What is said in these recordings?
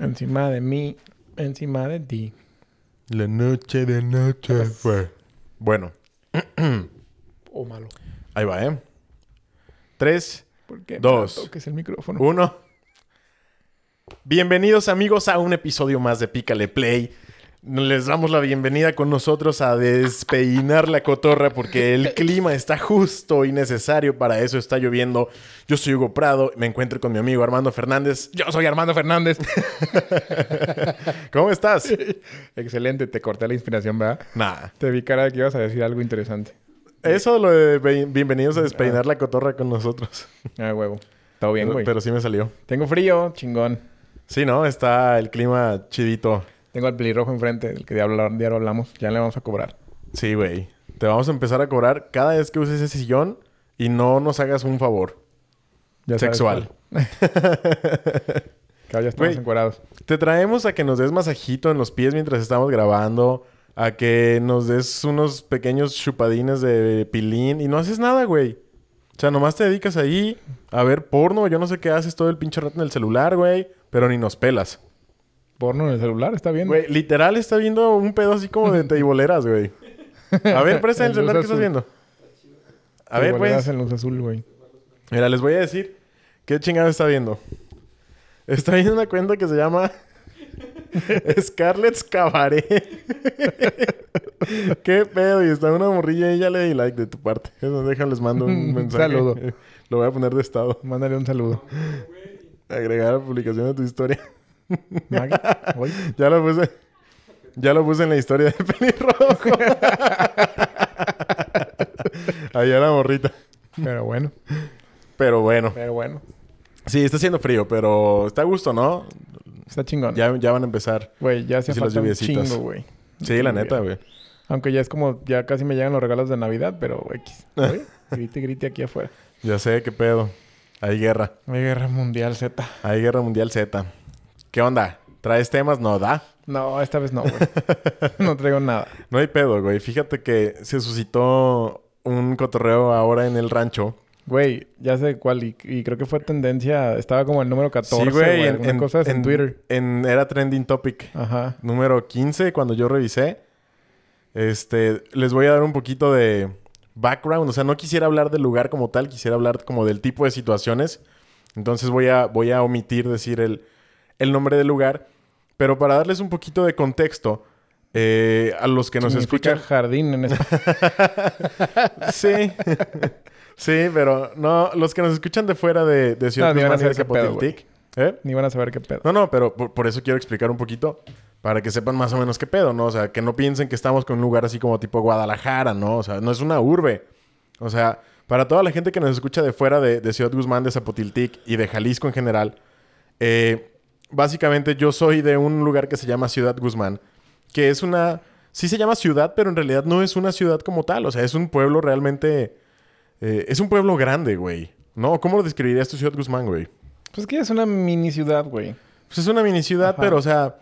Encima de mí, encima de ti. La noche de noche fue. Bueno, O malo. ahí va, ¿eh? Tres, ¿Por qué? Dos. Que es el micrófono. uno. Bienvenidos amigos a un episodio más de Pícale Play. Les damos la bienvenida con nosotros a despeinar la cotorra porque el clima está justo y necesario para eso. Está lloviendo. Yo soy Hugo Prado. Me encuentro con mi amigo Armando Fernández. Yo soy Armando Fernández. ¿Cómo estás? Excelente, te corté la inspiración, ¿verdad? Nah. Te vi cara de que ibas a decir algo interesante. Eso lo de bienvenidos a despeinar la cotorra con nosotros. Ah, huevo. Todo bien, Pero, güey. pero sí me salió. Tengo frío, chingón. Sí, ¿no? Está el clima chidito. Tengo al pelirrojo enfrente, del que diablo, diablo hablamos. Ya le vamos a cobrar. Sí, güey. Te vamos a empezar a cobrar cada vez que uses ese sillón y no nos hagas un favor. Ya Sexual. Claro, ya estamos. Te traemos a que nos des masajito en los pies mientras estamos grabando. A que nos des unos pequeños chupadines de pilín. Y no haces nada, güey. O sea, nomás te dedicas ahí a ver porno. Yo no sé qué haces todo el pinche rato en el celular, güey. Pero ni nos pelas. Porno en el celular, está bien. Güey, literal está viendo un pedo así como de teiboleras, güey. A ver, presta el celular que estás viendo. A ver, pues. en luz azul, güey. Mira, les voy a decir qué chingado está viendo. Está viendo una cuenta que se llama Scarlett's Cabaret. qué pedo. Y está una morrilla y ya le di like de tu parte. Eso, mando un mensaje. Saludo. Lo voy a poner de estado. Mándale un saludo. Agregar a la publicación de tu historia. Maggie. Ya lo puse. Ya lo puse en la historia de pelirrojo. Allá la morrita. Pero bueno, Pero bueno. pero bueno. Sí, está haciendo frío, pero está a gusto, ¿no? Está chingón. Ya, ya van a empezar. Güey, ya las falta un chingo, güey. Sí, la neta, güey. Aunque ya es como... Ya casi me llegan los regalos de Navidad, pero X. Güey, grite, grite aquí afuera. Ya sé qué pedo. Hay guerra. Hay guerra mundial Z. Hay guerra mundial Z. ¿Qué onda? ¿Traes temas? No, da. No, esta vez no, güey. no traigo nada. No hay pedo, güey. Fíjate que se suscitó un cotorreo ahora en el rancho. Güey, ya sé cuál. Y, y creo que fue tendencia... Estaba como el número 14, sí, güey. En, alguna en- cosa en, en- Twitter. en- era trending topic. Ajá. Número 15, cuando yo revisé. Este, les voy a dar un poquito de background. O sea, no quisiera hablar del lugar como tal, quisiera hablar como del tipo de situaciones. Entonces voy a, voy a omitir decir el, el nombre del lugar. Pero para darles un poquito de contexto, eh, a los que nos escuchan. jardín en. Sí. sí, pero no, los que nos escuchan de fuera de, de Ciudad No, de Zapotiltic. ¿Eh? Ni van a saber qué pedo. No, no, pero por, por eso quiero explicar un poquito. Para que sepan más o menos qué pedo, ¿no? O sea, que no piensen que estamos con un lugar así como tipo Guadalajara, ¿no? O sea, no es una urbe. O sea, para toda la gente que nos escucha de fuera de, de Ciudad Guzmán, de Zapotiltic y de Jalisco en general, eh, básicamente yo soy de un lugar que se llama Ciudad Guzmán, que es una... Sí se llama ciudad, pero en realidad no es una ciudad como tal. O sea, es un pueblo realmente... eh, es un pueblo grande, güey. ¿No? ¿Cómo lo describirías tu Ciudad Guzmán, güey? Pues que es una mini ciudad, güey. Pues es una mini ciudad, Ajá. pero, o sea,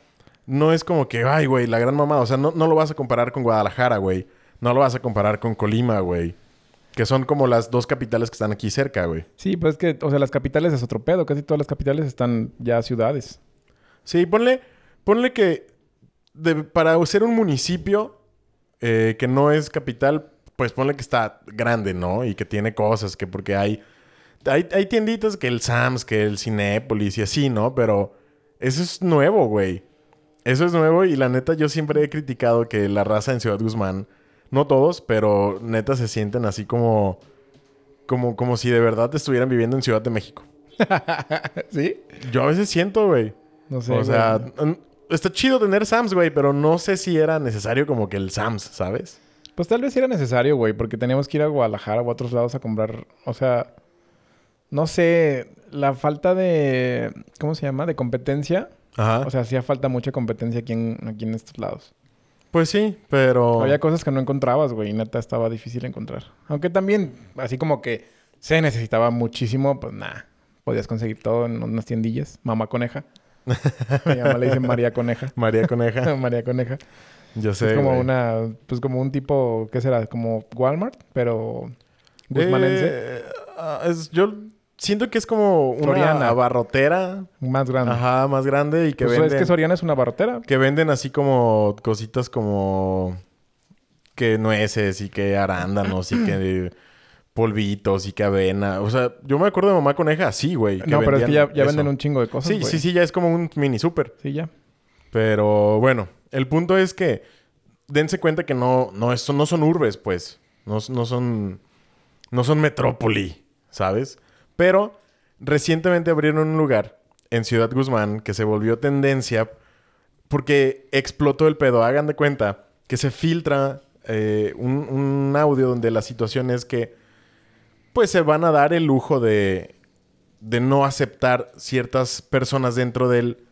no es como que, ay, güey, la gran mamá. O sea, no, no lo vas a comparar con Guadalajara, güey. No lo vas a comparar con Colima, güey. Que son como las dos capitales que están aquí cerca, güey. Sí, pues es que, o sea, las capitales es otro pedo. Casi todas las capitales están ya ciudades. Sí, ponle, ponle que de- para ser un municipio eh, que no es capital, pues ponle que está grande, ¿no? Y que tiene cosas, que porque hay, hay, hay tienditas que el Sams, que el Cinépolis y así, ¿no? Pero eso es nuevo, güey. Eso es nuevo y la neta yo siempre he criticado que la raza en Ciudad Guzmán, no todos, pero neta se sienten así como, como, como si de verdad estuvieran viviendo en Ciudad de México. ¿Sí? Yo a veces siento, güey. No sé. o sea, güey. está chido tener Sams, güey, pero no sé si era necesario como que el Sams, ¿sabes? Pues tal vez era necesario, güey, porque teníamos que ir a Guadalajara o a otros lados a comprar. O sea, no sé, la falta de. ¿Cómo se llama? De competencia. Ajá. O sea, hacía falta mucha competencia aquí en, aquí en estos lados. Pues sí, pero... Había cosas que no encontrabas, güey, y neta estaba difícil encontrar. Aunque también, así como que se necesitaba muchísimo, pues nada. Podías conseguir todo en unas tiendillas. Mamá coneja. Mi mamá le dice María Coneja. María Coneja. María Coneja. Yo sé, es como güey. una, pues como un tipo, ¿qué será? Como Walmart, pero guzmanense. Eh, ah, es- yo siento que es como una Soriana. abarrotera. Más grande. Ajá, más grande y que Pues venden... es que Soriana es una barrotera. Que venden así como cositas como... Que nueces y que arándanos y que polvitos y que avena. O sea, yo me acuerdo de Mamá Coneja así, güey. No, pero es que ya, ya venden un chingo de cosas, Sí, güey. sí, sí, ya es como un mini súper. Sí, ya. Pero bueno, el punto es que dense cuenta que no, no, es- no son urbes, pues. No, no son. No son metrópoli, ¿sabes? Pero recientemente abrieron un lugar en Ciudad Guzmán que se volvió tendencia porque explotó el pedo. Hagan de cuenta que se filtra eh, un, audio donde la situación es que pues se van a dar el lujo de no aceptar ciertas personas dentro del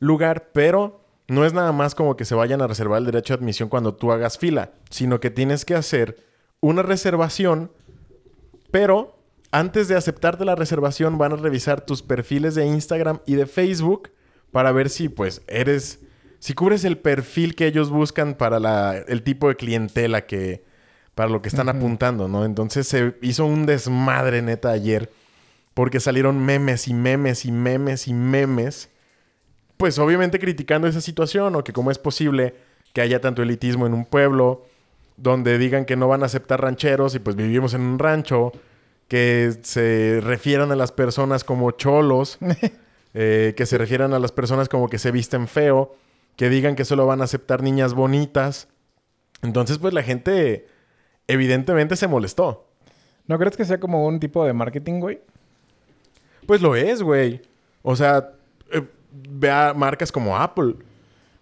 lugar, pero no es nada más como que se vayan a reservar el derecho de admisión cuando tú hagas fila, sino que tienes que hacer una reservación, pero antes de aceptarte la reservación van a revisar tus perfiles de Instagram y de Facebook para ver si pues eres, si cubres el perfil que ellos buscan para la, el tipo de clientela que, para lo que están apuntando, ¿no? Entonces se hizo un desmadre neta ayer porque salieron memes y memes y memes y memes pues obviamente criticando esa situación o que cómo es posible que haya tanto elitismo en un pueblo donde digan que no van a aceptar rancheros y pues vivimos en un rancho, que se refieran a las personas como cholos, eh, que se refieran a las personas como que se visten feo, que digan que solo van a aceptar niñas bonitas. Entonces pues la gente evidentemente se molestó. ¿No crees que sea como un tipo de marketing, güey? Pues lo es, güey. O sea, eh, vea marcas como Apple.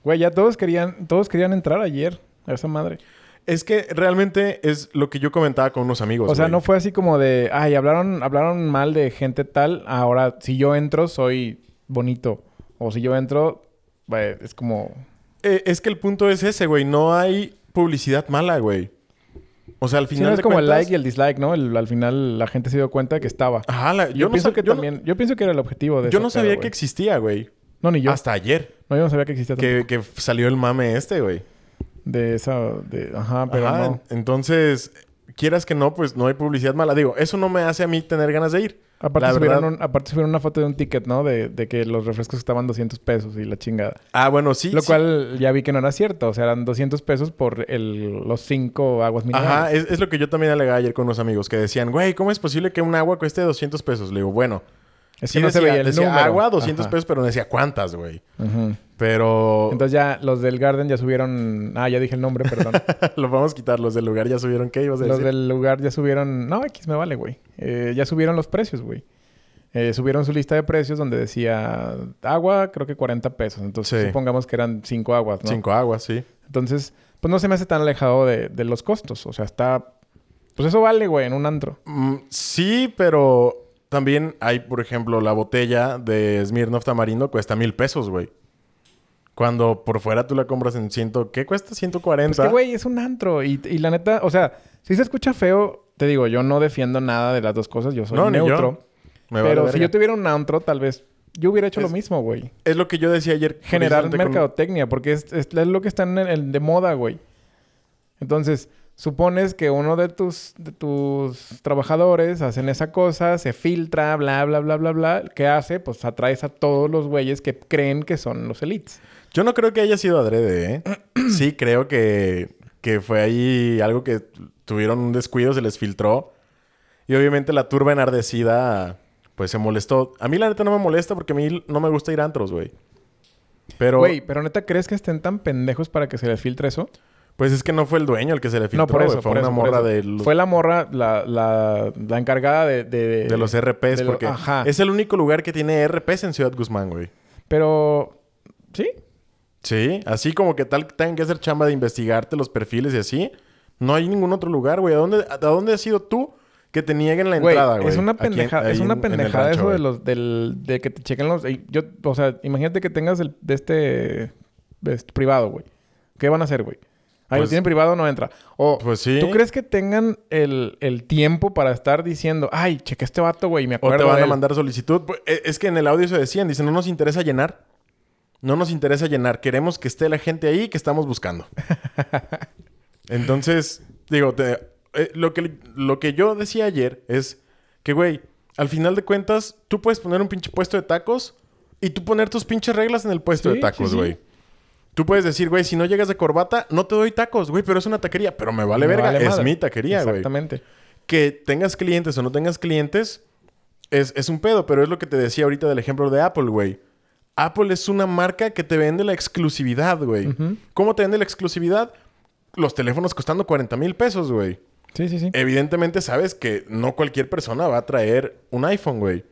Güey, ya todos querían, todos querían entrar ayer a esa madre. Es que realmente es lo que yo comentaba con unos amigos. O sea, güey. no fue así como de, ay, hablaron, hablaron mal de gente tal, ahora si yo entro soy bonito. O si yo entro, güey, es como... Eh, es que el punto es ese, güey. No hay publicidad mala, güey. O sea, al Sí, final no es de como el like y el dislike, ¿no? El- al final la gente se dio cuenta que estaba. Ajá, la- yo, yo, no pienso sab- que yo no- también... Yo pienso que era el objetivo de yo no sabía pedo, que existía, güey. No, ni yo. Hasta ayer. No, yo no sabía que existía tampoco. Que, que salió el mame este, güey. De esa... De... Ajá, pero Ajá, no. Entonces, quieras que no, pues no hay publicidad mala. Digo, eso no me hace a mí tener ganas de ir. Aparte subieron, verdad- un- aparte subieron una foto de un ticket, ¿no? De, de que los refrescos estaban 200 pesos y la chingada. Ah, bueno, sí. Lo sí. cual ya vi que no era cierto. O sea, eran 200 pesos por el, los cinco aguas minerales. Ajá, es, es lo que yo también alegaba ayer con unos amigos que decían, güey, ¿cómo es posible que un agua cueste 200 pesos? Le digo, bueno, Es sí que no se veía el decía número. agua, 200 Ajá. pesos, pero no decía cuántas, güey. Ujú. Pero Entonces ya los del Garden ya subieron... Ah, ya dije el nombre, perdón. lo vamos a quitar. Los del lugar ya subieron, ¿qué ibas a los decir? del lugar ya subieron... No, X me vale, güey. Eh, ya subieron los precios, güey. Eh, subieron su lista de precios donde decía agua, creo que 40 pesos. Entonces Sí. supongamos que eran cinco aguas, ¿no? Cinco aguas, sí. Entonces, pues no se me hace tan alejado de, de los costos. O sea, está... Pues eso vale, güey, en un antro. Mm, sí, pero también hay, por ejemplo, la botella de Smirnoff Tamarindo cuesta mil pesos, güey. Cuando por fuera tú la compras en ciento... ¿Qué cuesta? 140. Es que, güey, es un antro. Y, y la neta, o sea, si se escucha feo, te digo, yo no defiendo nada de las dos cosas. Yo soy No, yo. neutro. Vale pero si yo tuviera un antro, tal vez yo hubiera hecho Es- lo mismo, güey. Es lo que yo decía ayer. Generar precisamente con- mercadotecnia, porque es, es- es lo que está en el, de moda, güey. Entonces, supones que uno de tus, de tus trabajadores hacen esa cosa, se filtra, bla, bla, bla, bla, bla. ¿Qué hace? Pues atraes a todos los güeyes que creen que son los elites. Yo no creo que haya sido adrede, ¿eh? sí creo que, que fue ahí algo que tuvieron un descuido, se les filtró. Y obviamente la turba enardecida, pues se molestó. A mí la neta no me molesta porque a mí no me gusta ir a antros, güey. Pero, Güey, pero neta, ¿crees que estén tan pendejos para que se les filtre eso? pues es que no fue el dueño el que se le filtró, no, por eso. Fue por una eso, morra de los, Fue la morra, la, la, la encargada de... De, de los RPs, de lo- porque Ajá. es el único lugar que tiene RPs en Ciudad Guzmán, güey. Pero... ¿Sí? Sí, así como que tal tengan que hacer chamba de investigarte los perfiles y así. No hay ningún otro lugar, güey. ¿A dónde, ¿A dónde has ido tú que te nieguen la entrada, güey? es una pendejada, es una pendejada eso de los del de que te chequen los yo, o sea, imagínate que tengas el de este, de este privado, güey. ¿Qué van a hacer, güey? Ahí lo Pues- tienen privado, no entra. O Pues sí. ¿Tú crees que tengan el, el tiempo para estar diciendo, ay, cheque este vato, güey, me O acuerdo te van de a él"? mandar solicitud. Pues, eh, Es que en el audio se decían, dicen, no nos interesa llenar. No nos interesa llenar. Queremos que esté la gente ahí que estamos buscando. Entonces, digo, te- eh, lo, que, lo que yo decía ayer es que, güey, al final de cuentas, tú puedes poner un pinche puesto de tacos y tú poner tus pinches reglas en el puesto Sí, de tacos, sí, sí. güey. Tú puedes decir, güey, si no llegas de corbata, no te doy tacos, güey, pero es una taquería. Pero me vale Me verga, vale es madre. mi taquería, güey. Exactamente. Que tengas clientes o no tengas clientes es, es un pedo, pero es lo que te decía ahorita del ejemplo de Apple, güey. Apple es una marca que te vende la exclusividad, güey. ¿Cómo te vende la exclusividad? Los teléfonos costando 40 mil pesos, güey. Sí, sí, sí. Evidentemente sabes que no cualquier persona va a traer un iPhone, güey.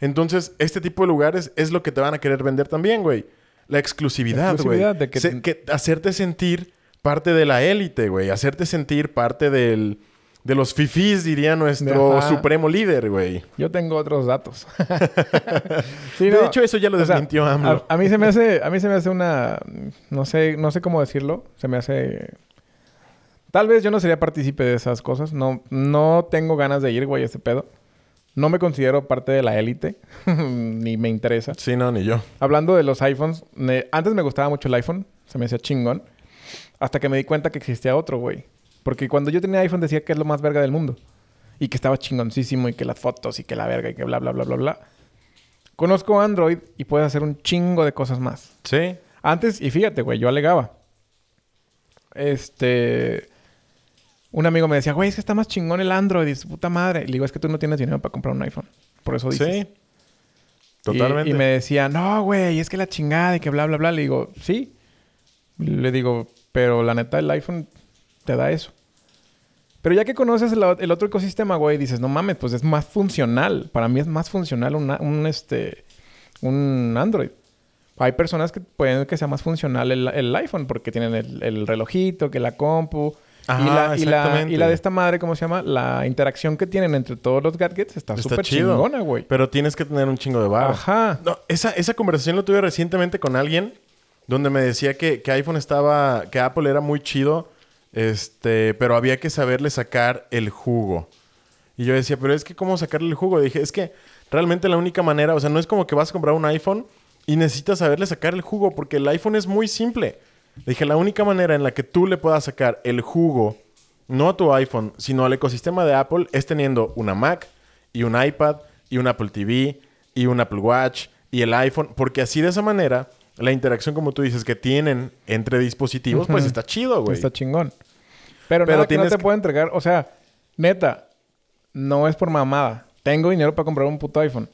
Entonces, este tipo de lugares es lo que te van a querer vender también, güey. La exclusividad, güey. Exclusividad de que- Se- que hacerte sentir parte de la élite, güey. Hacerte sentir parte del, de los fifís, diría nuestro Ajá. supremo líder, güey. Yo tengo otros datos. Sí, De hecho, eso ya lo sea, desmintió AMLO. A, a mí se me hace, a mí se me hace una, no sé, no sé cómo decirlo. Se me hace, tal vez yo no sería partícipe de esas cosas. No, no tengo ganas de ir, güey, a ese pedo. No me considero parte de la élite, ni me interesa. Sí, no, ni yo. Hablando de los iPhones, me- antes me gustaba mucho el iPhone, se me hacía chingón, hasta que me di cuenta que existía otro, güey. Porque cuando yo tenía iPhone decía que es lo más verga del mundo. Y que estaba chingoncísimo y que las fotos y que la verga y que bla, bla, bla, bla, bla. Conozco Android y puedes hacer un chingo de cosas más. Sí. Antes, y fíjate, güey, yo alegaba. Este. Un amigo me decía, güey, es que está más chingón el Android y su puta madre. Y le digo, es que tú no tienes dinero para comprar un iPhone. Por eso dices. Sí. Y- Totalmente. Y, me decía, no, güey, es que la chingada y que bla, bla, bla. Le digo, sí. Le digo, pero la neta, el iPhone te da eso. Pero ya que conoces el, el otro ecosistema, güey, dices, no mames, pues es más funcional. Para mí es más funcional una- un, este, un Android. Hay personas que pueden que sea más funcional el, el iPhone porque tienen el, el relojito, que la compu. Ajá, y, la, y, la, y la de esta madre, ¿cómo se llama? La interacción que tienen entre todos los gadgets está súper chingona, güey. Pero tienes que tener un chingo de barro. Ajá. No, esa, esa conversación lo tuve recientemente con alguien donde me decía que, que iPhone estaba, que Apple era muy chido, este, pero había que saberle sacar el jugo. Y yo decía, pero es que ¿cómo sacarle el jugo? dije, es que realmente la única manera, o sea, no es como que vas a comprar un iPhone y necesitas saberle sacar el jugo, porque el iPhone es muy simple. dije, la única manera en la que tú le puedas sacar el jugo, no a tu iPhone, sino al ecosistema de Apple, es teniendo una Mac y un iPad y un Apple TV y un Apple Watch y el iPhone, porque así de esa manera la interacción, como tú dices, que tienen entre dispositivos, pues está chido, güey. Está chingón. Pero, Pero nada que no te que- puedo entregar. O sea, neta, no es por mamada. Tengo dinero para comprar un puto iPhone.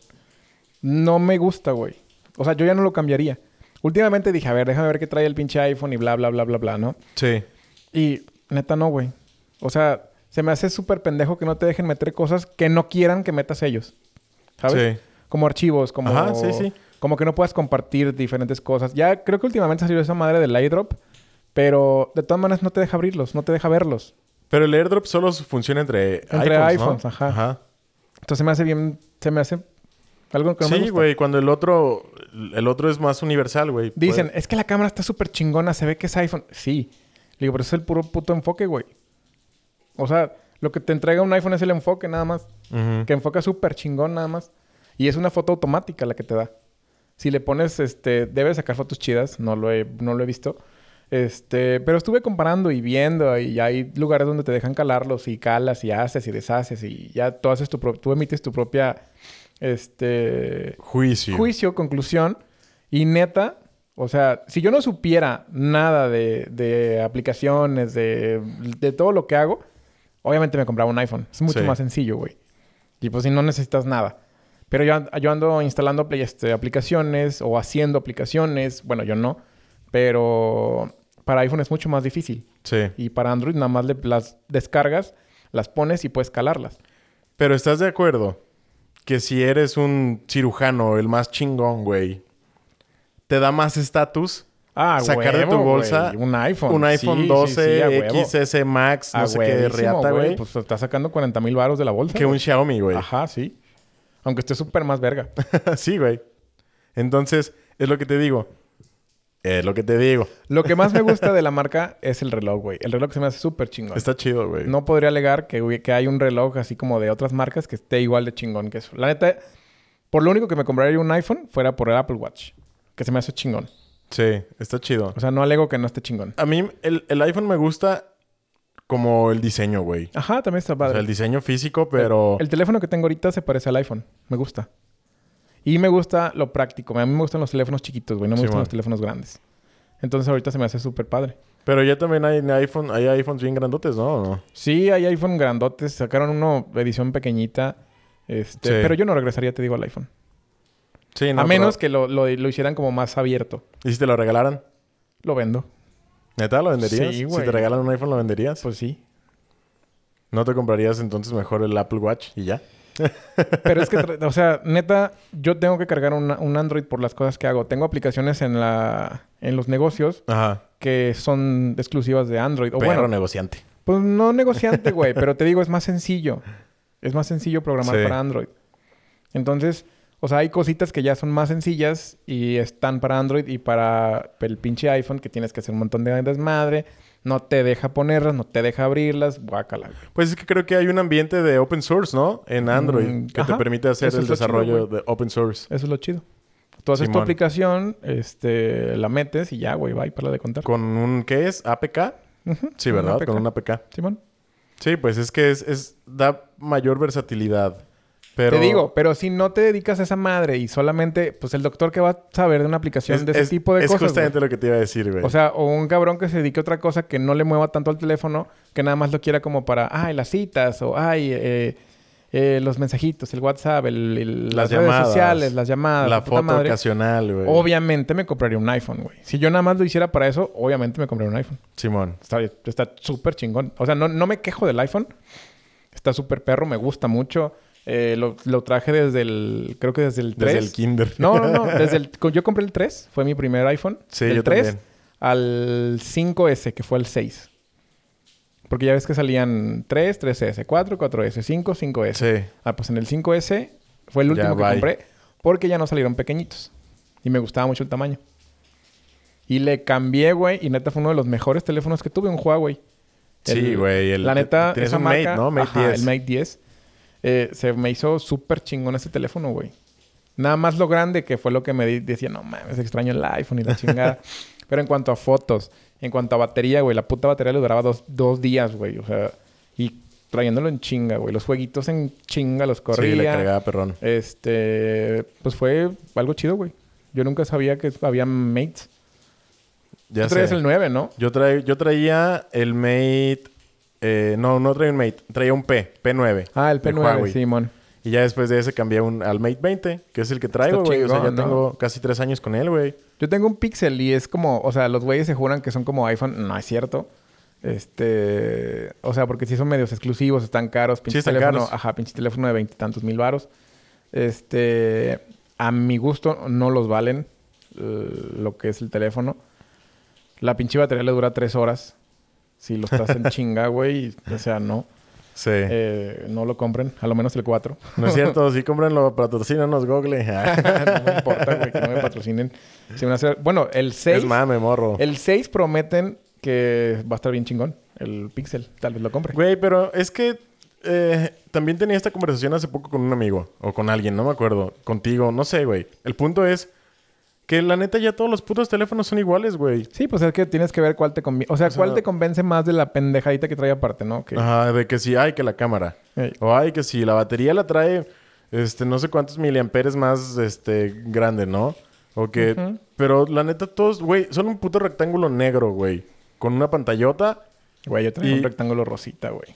No me gusta, güey. O sea, yo ya no lo cambiaría. Últimamente dije, a ver, déjame ver qué trae el pinche iPhone y bla, bla, bla, bla, bla, ¿no? Sí. Y neta no, güey. O sea, se me hace súper pendejo que no te dejen meter cosas que no quieran que metas ellos. ¿Sabes? Sí. Como archivos, como... Ajá, sí, sí. Como que no puedas compartir diferentes cosas. Ya creo que últimamente salió esa madre del airdrop. Pero de todas maneras no te deja abrirlos, no te deja verlos. Pero el airdrop solo funciona entre, Entre iPhones, iPhones, ¿no? ajá. Entonces se me hace bien... Se me hace algo que no Sí, güey, cuando el otro, el otro es más universal, güey. Dicen, Puede- es que la cámara está súper chingona, se ve que es iPhone. Sí. Le digo, pero es el puro puto enfoque, güey. O sea, lo que te entrega un iPhone es el enfoque nada más. Que enfoca súper chingón nada más. Y es una foto automática la que te da. Si le pones, este, debes sacar fotos chidas. No lo he, no lo he visto. Este, pero estuve comparando y viendo y hay lugares donde te dejan calarlos y calas y haces y deshaces y ya tú haces tu tú emites tu propia, este, Juicio. juicio, conclusión. Y neta, o sea, si yo no supiera nada de, de aplicaciones, de, de todo lo que hago, obviamente me compraba un iPhone. Es mucho Sí. más sencillo, güey. Y pues si no necesitas nada. Pero yo, yo ando instalando este, aplicaciones o haciendo aplicaciones. Bueno, yo no. Pero para iPhone es mucho más difícil. Sí. Y para Android nada más le- las descargas, las pones y puedes calarlas. Pero ¿estás de acuerdo que si eres un cirujano, el más chingón, güey, te da más estatus Ah, sacar de tu bolsa güey. un iPhone. un iPhone Sí, sí, 12 sí, a huevo. XS Max, no A sé qué huevísimo, reata, güey, Pues te está sacando 40 mil baros de la bolsa. que un. Xiaomi, güey. Ajá, sí. Aunque esté súper más verga. sí, güey. Entonces, es lo que te digo. Es lo que te digo. Lo que más me gusta de la marca es el reloj, güey. El reloj se me hace súper chingón. Está chido, güey. No podría alegar que, que hay un reloj así como de otras marcas que esté igual de chingón que eso. La neta, por lo único que me compraría un iPhone fuera por el Apple Watch. Que se me hace chingón. Sí, está chido. O sea, no alego que no esté chingón. A mí el, el iPhone me gusta como el diseño, güey. Ajá, también está O padre. sea, el diseño físico, pero... El teléfono que tengo ahorita se parece al iPhone. Me gusta. Y me gusta lo práctico. A mí me gustan los teléfonos chiquitos, güey. No me Sí, gustan man. los teléfonos grandes. Entonces ahorita se me hace súper padre. Pero ya también hay iPhone, hay iPhones bien grandotes, ¿no? ¿O no? Sí, hay iPhone grandotes. Sacaron una edición pequeñita. Este, Sí. Pero yo no regresaría, te digo, al iPhone. Sí, no, a menos pero- que lo, lo- lo hicieran como más abierto. ¿Y si te lo regalaran? Lo vendo. ¿Neta lo venderías? Sí, Si güey. te regalan un iPhone, ¿lo venderías? Pues sí. ¿No te comprarías entonces mejor el Apple Watch y ya? Pero es que, o sea, neta, yo tengo que cargar una- un Android por las cosas que hago. Tengo aplicaciones en la en los negocios Ajá. que son exclusivas de Android. O Perro bueno, negociante. pues no negociante, güey, pero te digo, es más sencillo. Es más sencillo programar Sí. para Android. Entonces, o sea, hay cositas que ya son más sencillas y están para Android y para el pinche iPhone que tienes que hacer un montón de desmadre. No te deja ponerlas, no te deja abrirlas. Guácala. güey. Pues es que creo que hay un ambiente de open source, ¿no? En Android. Mm, que te permite hacer Eso el chido, desarrollo de open source. Eso es lo chido. Tú haces tu aplicación, este, la metes y ya, güey, va y para de contar. Con un... ¿Qué es? ¿APK? Sí, ¿verdad? Con un APK. Simón. Sí, pues es que es, es- da mayor versatilidad. Pero... Te digo, pero si no te dedicas a esa madre y solamente, pues el doctor que va a saber de una aplicación es, de ese es- tipo de es cosas. justamente güey. lo que te iba a decir, güey. O sea, o un cabrón que se dedique a otra cosa que no le mueva tanto al teléfono, que nada más lo quiera como para, ay, las citas, o ay, eh, eh, los mensajitos, el WhatsApp, el, el- Las las, redes sociales, las llamadas, la foto madre. ocasional, güey. Obviamente me compraría un iPhone, güey. Si yo nada más lo hiciera para eso, obviamente me compraría un iPhone. Simón. Está está súper chingón. O sea, no, no me quejo del iPhone. Está súper perro, me gusta mucho. Eh, lo, lo traje desde el... Creo que desde el 3. Desde el kinder. No, no, no. Desde el... Yo compré el 3. Fue mi primer iPhone. Sí, Del yo 3 también. al 5S, que fue el 6. Porque ya ves que salían 3, 3S, 4, 4S, 5, 5S. Sí. Ah, pues en el 5S fue el Ya, último que bye. compré. Porque ya no salieron pequeñitos. Y me gustaba mucho el tamaño. Y le cambié, güey. Y neta fue uno de los mejores teléfonos que tuve, un Huawei. Sí, El- güey. el- La neta, esa un marca... Mate, ¿no? Mate ajá, 10. el Mate 10. Eh, se me hizo súper chingón ese teléfono, güey. Nada más lo grande que fue lo que me di- decía, no mames, extraño el iPhone y la chingada. Pero en cuanto a fotos, en cuanto a batería, güey, la puta batería le duraba dos, dos días, güey. O sea, y trayéndolo en chinga, güey. Los jueguitos en chinga los corría. Sí, le cargaba perrón. Este, pues fue algo chido, güey. Yo nunca sabía que había mates. Ya Tú traías sé. el 9, ¿no? Yo, trae- yo traía el Mate... eh, no, no traía un Mate. Traía un P. P9. Ah, el de P9, Huawei. Simón. Y ya después de ese cambié un, al Mate 20, que es el que traigo, güey. O sea, ya tengo casi tres años con él, güey. Yo tengo un Pixel y es como, o sea, los güeyes se juran que son como iPhone. No es cierto. Este, o sea, porque sí son medios exclusivos, están caros. Pinche están teléfono, caros. ajá, pinche teléfono de veintitantos mil varos. Este, a mi gusto no los valen eh, lo que es el teléfono. La pinche batería le dura tres horas. Si lo estás en chinga, güey. O sea, no. Sí. Eh, no lo compren. A lo menos el 4. No es cierto. sí, cómprenlo. Patrocínanos, Google. no me importa, güey, que no me patrocinen. Se me hace- Bueno, el 6... Es mame, morro. El 6 prometen que va a estar bien chingón. El Pixel. Tal vez lo compre. Güey, pero es que eh, también tenía esta conversación hace poco con un amigo o con alguien, no me acuerdo, contigo, no sé, güey. El punto es que la neta ya todos los putos teléfonos son iguales, güey. Sí, pues es que tienes que ver cuál te conviene. O sea, O sea- cuál te convence más de la pendejadita que trae aparte, ¿no? Que... Ajá, de que si hay que la cámara. O hay que si la batería la trae, este, no sé cuántos miliamperes más, este, grande, ¿no? O que... Pero la neta todos, güey, son un puto rectángulo negro, güey. Con una pantallota. Güey, yo traigo Y- un rectángulo rosita, güey.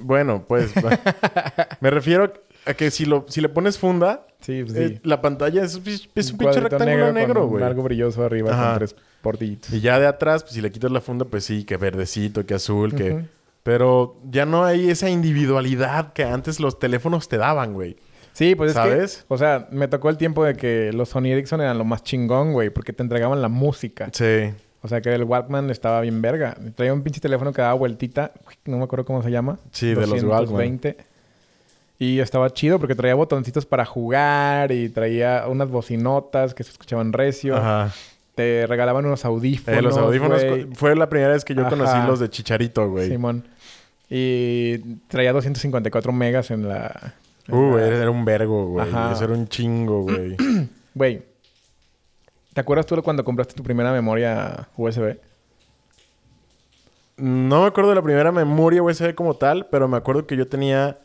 Bueno, pues... me refiero a que si, lo, si le pones funda, Sí, pues eh, sí. la pantalla es, es un pinche rectángulo negro, güey. Algo brilloso arriba Ajá. con tres portillitos. Y ya de atrás, pues si le quitas la funda, pues sí, que verdecito, que azul, que... Pero ya no hay esa individualidad que antes los teléfonos te daban, güey. Sí, pues es ¿Sabes? que... O sea, me tocó el tiempo de que los Sony Ericsson eran lo más chingón, güey. Porque te entregaban la música. Sí. O sea, que el Walkman estaba bien verga. Traía un pinche teléfono que daba vueltita. Uy, No me acuerdo cómo se llama. Sí, de los Walkman. 220. Y estaba chido porque traía botoncitos para jugar y traía unas bocinotas que se escuchaban recio. Ajá. Te regalaban unos audífonos. Eh, los audífonos güey. fue la primera vez que yo Ajá. conocí los de Chicharito, güey. Simón. Y traía 254 megas en la... en Uh, la- era un vergo, güey. Ajá. Eso era un chingo, güey. Güey. ¿Te acuerdas tú cuando compraste tu primera memoria USB? No me acuerdo de la primera memoria USB como tal, pero me acuerdo que yo tenía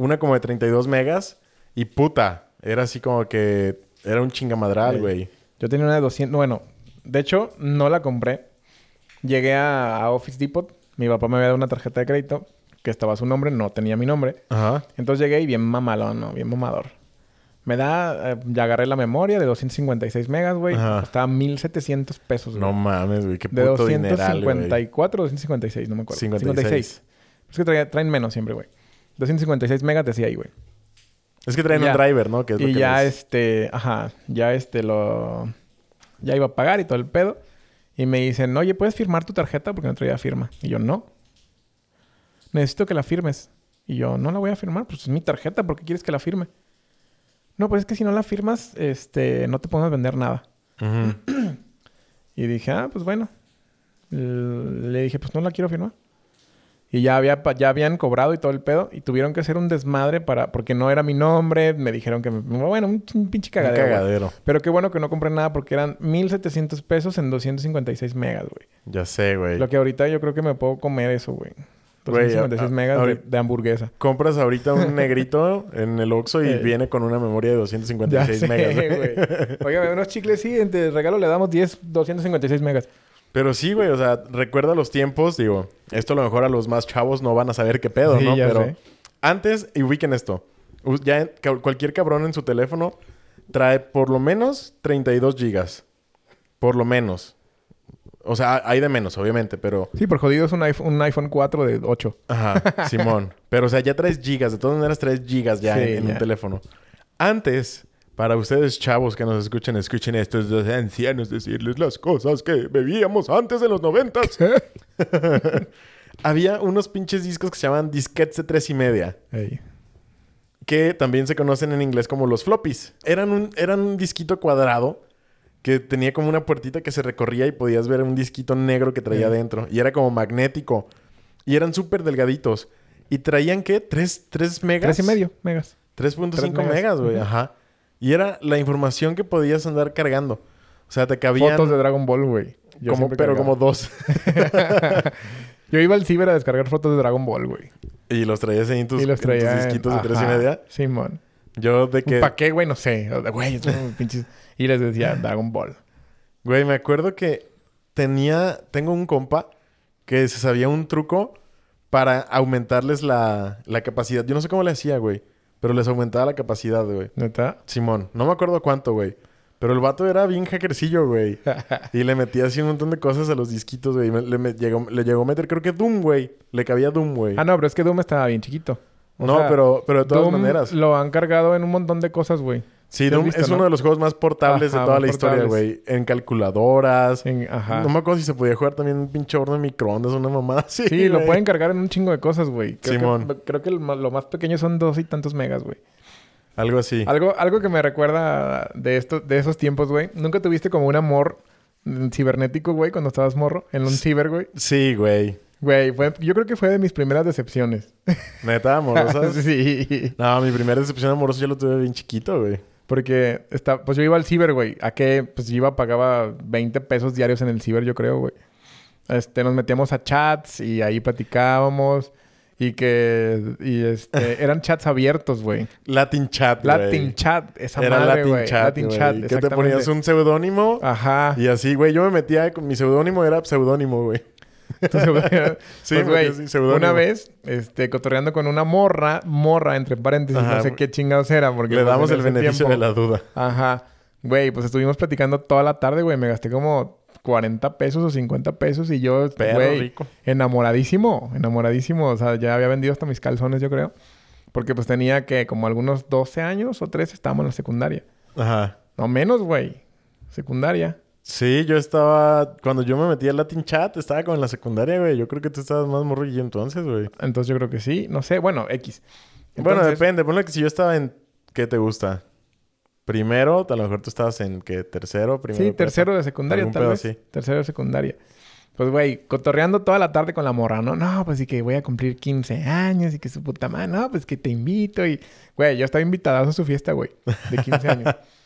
una como de 32 megas y puta, era así como que era un chingamadral, Sí. güey. Yo tenía una de 200... Bueno, de hecho, no la compré. Llegué a, a Office Depot. Mi papá me había dado una tarjeta de crédito que estaba a su nombre, no tenía mi nombre. Ajá. Entonces llegué y bien mamalón, ¿no? Bien mamador. Me da... eh, ya agarré la memoria de 256 megas, güey. Costaba 1,700 pesos, güey. No mames, güey. Qué de puto dineral, güey. 254 o 256, no me acuerdo. 56. Es que traen menos siempre, güey. 256 megas decía ahí, güey. Es que traen Ya. un driver, ¿no? Que es lo Y que ya este... Ajá. Ya este lo... Ya iba a pagar y todo el pedo. Y me dicen, oye, ¿puedes firmar tu tarjeta? Porque no traía firma. Y yo, no. Necesito que la firmes. Y yo, no la voy a firmar. Pues es mi tarjeta. ¿Por qué quieres que la firme? No, pues es que si no la firmas, este... No te podemos vender nada. Y dije, ah, pues bueno. Le dije, pues no la quiero firmar. Y ya, había, ya habían cobrado y todo el pedo. Y tuvieron que hacer un desmadre para... Porque no era mi nombre. Me dijeron que... me- bueno, un, ch- un pinche Un cagadero. güey. cagadero. Pero qué bueno que no compré nada porque eran 1.700 pesos en 256 megas, güey. Ya sé, güey. Lo que ahorita yo creo que me puedo comer eso, güey. Güey, 256 a- a- megas de, hamburguesa. Compras ahorita un negrito en el Oxxo y Eh. viene con una memoria de Ya 256 sé, megas. güey. güey. Oiga, unos chicles sí. De regalo le damos 10, 256 megas. Pero sí, güey, o sea, recuerda los tiempos, digo, esto a lo mejor a los más chavos no van a saber qué pedo, Sí, ¿no? Pero sé. antes, y ubiquen esto, ya cualquier cabrón en su teléfono trae por lo menos 32 gigas. Por lo menos. O sea, hay de menos, obviamente, pero... Sí, por jodido es un iPhone, un iPhone 4 de 8. Ajá, Simón. Pero, o sea, ya traes gigas. De todas maneras, traes gigas ya Sí, en, en ya. un teléfono. Antes, para ustedes chavos que nos escuchen, escuchen a estos dos ancianos decirles las cosas que bebíamos antes de los noventas. Había unos pinches discos que se llaman disquetes de tres y media. Que también se conocen en inglés como los floppies. Eran un, eran un disquito cuadrado que tenía como una puertita que se recorría y podías ver un disquito negro que traía Sí. adentro. Y era como magnético. Y eran súper delgaditos. ¿Y traían qué? ¿Tres, tres megas? Tres y medio megas. 3.5 Tres megas, megas. güey. Ajá. Y era la información que podías andar cargando. O sea, te cabían... Fotos de Dragon Ball, güey. Como, pero cargaba. como dos. Yo iba al ciber a descargar fotos de Dragon Ball, güey. y los traías ahí en tus, Y los en tus traía en- disquitos de tres y media. Simón. Yo de que... ¿Para qué, güey? No sé. Güey, pinches... Y les decía Dragon Ball. Güey, me acuerdo que tenía... Tengo un compa que se sabía un truco para aumentarles la, la capacidad. Yo no sé cómo le hacía, güey. Pero les aumentaba la capacidad, güey. ¿Neta? Simón. No me acuerdo cuánto, güey. Pero el vato era bien hackercillo, güey. Y le metía así un montón de cosas a los disquitos, güey. Le, me- llegó, le llegó a meter, creo que Doom, güey. Le cabía Doom, güey. Ah, no, pero es que Doom estaba bien chiquito. O no, sea, pero, pero de todas Doom maneras. Lo han cargado en un montón de cosas, güey. Sí, ¿sí has Doom visto, es no? uno de los juegos más portables Ajá, de toda la historia, güey. En calculadoras. En- Ajá. No me acuerdo si se podía jugar también un pinche horno de microondas, una mamada así. Sí, lo pueden cargar en un chingo de cosas, güey. Simón. Que, creo que lo más pequeño son dos y tantos megas, güey. Algo así. Algo, algo que me recuerda de esto, de esos tiempos, güey. ¿Nunca tuviste como un amor mm, cibernético, güey, cuando estabas morro? En un ciber, güey. Sí, güey. Güey, fue, yo creo que fue de mis primeras decepciones. Neta, amorosas. sí. No, mi primera decepción amorosa ya lo tuve bien chiquito, güey. Porque está, pues yo iba al ciber, güey. ¿A qué? Pues yo iba, pagaba 20 pesos diarios en el ciber, yo creo, güey. Este, nos metíamos a chats y ahí platicábamos. Y que... Y este... eran chats abiertos, güey. Latin Chat, güey. Latin chat. Esa Era madre, Latin. Chat, Latin chat, Que te ponías un seudónimo Ajá. y así, güey. Yo me metía con mi seudónimo era pseudónimo, güey. Sí, güey, una vez, este, cotorreando con una morra, morra, entre paréntesis, Ajá, no sé qué chingados era, porque... Le pues, damos el beneficio tiempo- de la duda. Ajá. Güey, pues estuvimos platicando toda la tarde, güey. Me gasté como 40 pesos o 50 pesos y yo, güey, enamoradísimo, enamoradísimo. O sea, ya había vendido hasta mis calzones, yo creo. Porque pues tenía que como algunos 12 años o 13 estábamos en la secundaria. Ajá. No menos, güey. Secundaria. Sí, yo estaba... Cuando yo me metí al Latin Chat, estaba como en la secundaria, güey. Yo creo que tú estabas más morrillo entonces, güey. Entonces yo creo que sí. No sé, bueno, X. Bueno, depende. Ponle que si yo estaba en... ¿Qué te gusta? Primero, a lo mejor tú estabas en ¿qué? tercero, primero. Sí, tercero de secundaria, tal pedo vez. así. Tercero de secundaria. Pues, güey, cotorreando toda la tarde con la morra, ¿no? No, pues sí que voy a cumplir 15 años y que su puta madre, no, pues que te invito y... Güey, yo estaba invitada a su fiesta, güey, de 15 años.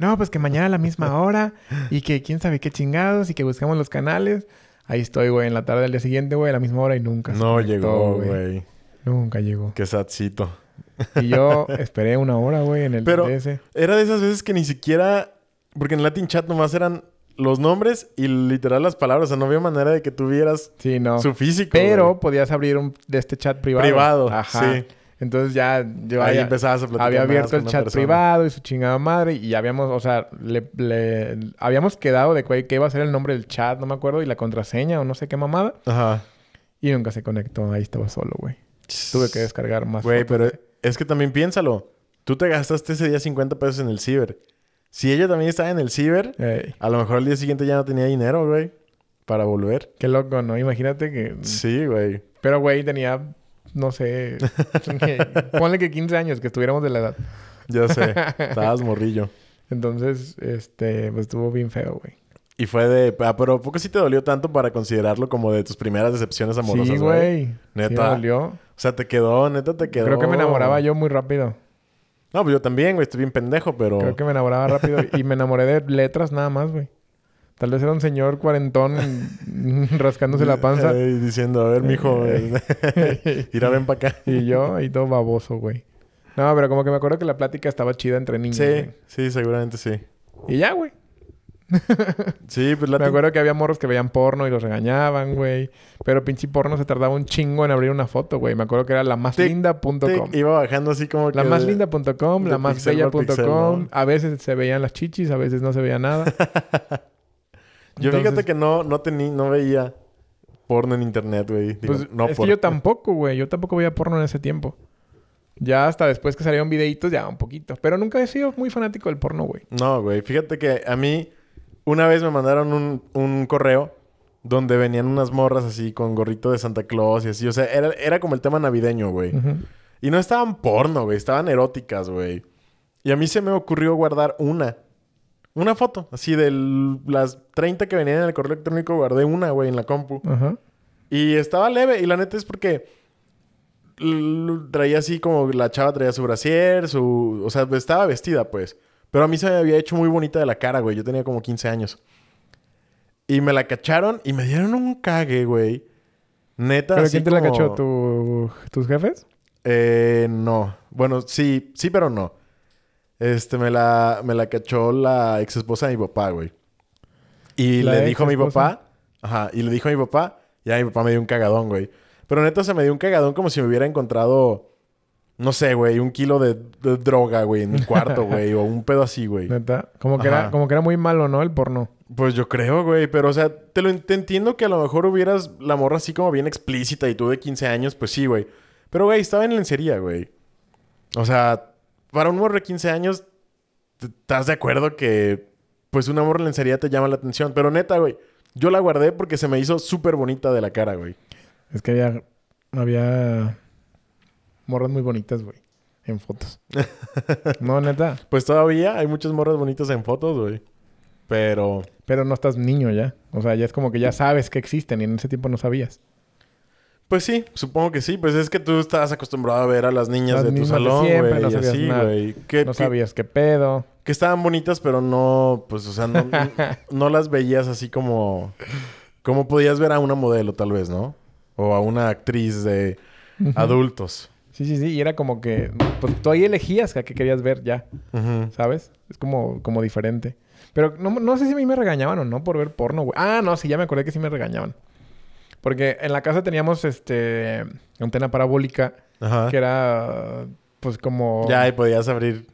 No, pues que mañana a la misma hora y que quién sabe qué chingados y que buscamos los canales. Ahí estoy, güey, en la tarde del día siguiente, güey, a la misma hora y nunca. No conectó, llegó, güey. Nunca llegó. Qué sadcito. Y yo esperé una hora, güey, en el Pero- DS. Era de esas veces que ni siquiera... Porque en Latin Chat nomás eran los nombres y literal las palabras. O sea, no había manera de que tuvieras Sí, no. su físico. Pero güey. podías abrir un de este chat privado. Privado, Ajá. sí. Entonces ya yo Ahí había- empezabas a platicar había abierto el chat persona. privado y su chingada madre y habíamos, o sea, le, le- habíamos quedado de que iba a ser el nombre del chat, no me acuerdo, y la contraseña o no sé qué mamada. Ajá. Y nunca se conectó. Ahí estaba solo, güey. Tuve que descargar más. Güey, pero de- es que también piénsalo. Tú te gastaste ese día 50 pesos en el ciber. Si ella también estaba en el ciber, Ey, a lo mejor el día siguiente ya no tenía dinero, güey. Para volver. qué loco, ¿no? Imagínate que... Sí, güey. Pero, güey, tenía, no sé... ponle que 15 años, que estuviéramos de la edad. Ya sé. Estabas morrillo. Entonces, este, pues estuvo bien feo, güey. Y fue de... Ah, pero ¿a poco sí te dolió tanto para considerarlo como de tus primeras decepciones amorosas, Sí, güey. Sí me Neta. dolió. O sea, te quedó, neta, te quedó... Creo que me enamoraba yo muy rápido. No, pues yo también, güey. Estoy bien pendejo, pero... Creo que me enamoraba rápido. y me enamoré de letras nada más, güey. Tal vez era un señor cuarentón rascándose la panza. Ay, diciendo, a ver, mijo. Ir a ven para acá. y yo ahí todo baboso, güey. No, pero como que me acuerdo que la plática estaba chida entre niños. Sí, güey. sí, seguramente sí. Y ya, güey. Sí, pues Me la acuerdo que había morros que veían porno y los regañaban, güey. Pero pinche porno se tardaba un chingo en abrir una foto, güey. Me acuerdo que era la más linda.com. Iba bajando así como que... La más linda.com, la más bella.com. ¿no? A veces se veían las chichis, a veces no se veía nada. Yo fíjate que no, no, tení, no veía porno en internet, güey. Pues no es por- que yo tampoco, güey. Yo tampoco veía porno en ese tiempo. Ya hasta después que salieron videitos, ya un poquito. Pero nunca he sido muy fanático del porno, güey. No, güey. Fíjate que a mí una vez me mandaron un, un correo donde venían unas morras así con gorrito de Santa Claus y así. O sea, era, era como el tema navideño, güey. Y no estaban porno, güey. Estaban eróticas, güey. Y a mí se me ocurrió guardar una. Una foto. Así de las 30 que venían en el correo electrónico, guardé una, güey, en la compu. Ajá. Y estaba leve. Y la neta es porque traía así como la chava traía su brasier, su... O sea, estaba vestida, pues. Pero a mí se me había hecho muy bonita de la cara, güey. Yo tenía como 15 años. Y me la cacharon y me dieron un cague, güey. Neta, ¿Pero así quién te la cachó? ¿Tu- ¿Tus jefes? Eh, no. Bueno, sí, sí, pero no. Este, me la, me la cachó la ex esposa de mi papá, güey. Y ¿La le dijo a mi papá, ajá, y le dijo a mi papá, ya mi papá me dio un cagadón, güey. Pero neta se me dio un cagadón como si me hubiera encontrado, no sé, güey, un kilo de, de droga, güey, en mi cuarto, güey, o un pedo así, güey. Neta. Como que, era, como que era muy malo, ¿no? El porno. Pues yo creo, güey, pero o sea, te lo te entiendo que a lo mejor hubieras la morra así como bien explícita y tú de 15 años, pues sí, güey. Pero güey, estaba en lencería, güey. O sea, para un morro de 15 años, ¿estás de acuerdo que pues una morra en lencería te llama la atención? Pero neta, güey, yo la guardé porque se me hizo súper bonita de la cara, güey. Es que había... Había... Morras muy bonitas, güey. En fotos. no, neta. Pues todavía hay muchas morras bonitas en fotos, güey. Pero Pero no estás niño ya. O sea, ya es como que ya sabes que existen y en ese tiempo no sabías. Pues sí, supongo que sí. Pues es que tú estás acostumbrado a ver a las niñas Las de tu salón, güey. no sabías así, nada. güey. Que, No que- sabías qué pedo. que estaban bonitas, pero no, pues, o sea, no, no las veías así como... Como podías ver a una modelo, tal vez, ¿no? O a una actriz de adultos. Sí, sí, sí. Y era como que... Pues tú ahí elegías a qué querías ver ya. ¿Sabes? Es como, como diferente. Pero no, no sé si a mí me regañaban o no por ver porno, güey. Ah, no, sí, ya me acordé que sí me regañaban. Porque en la casa teníamos, este... Antena parabólica. Ajá. Que era... Pues como... Ya, y podías abrir...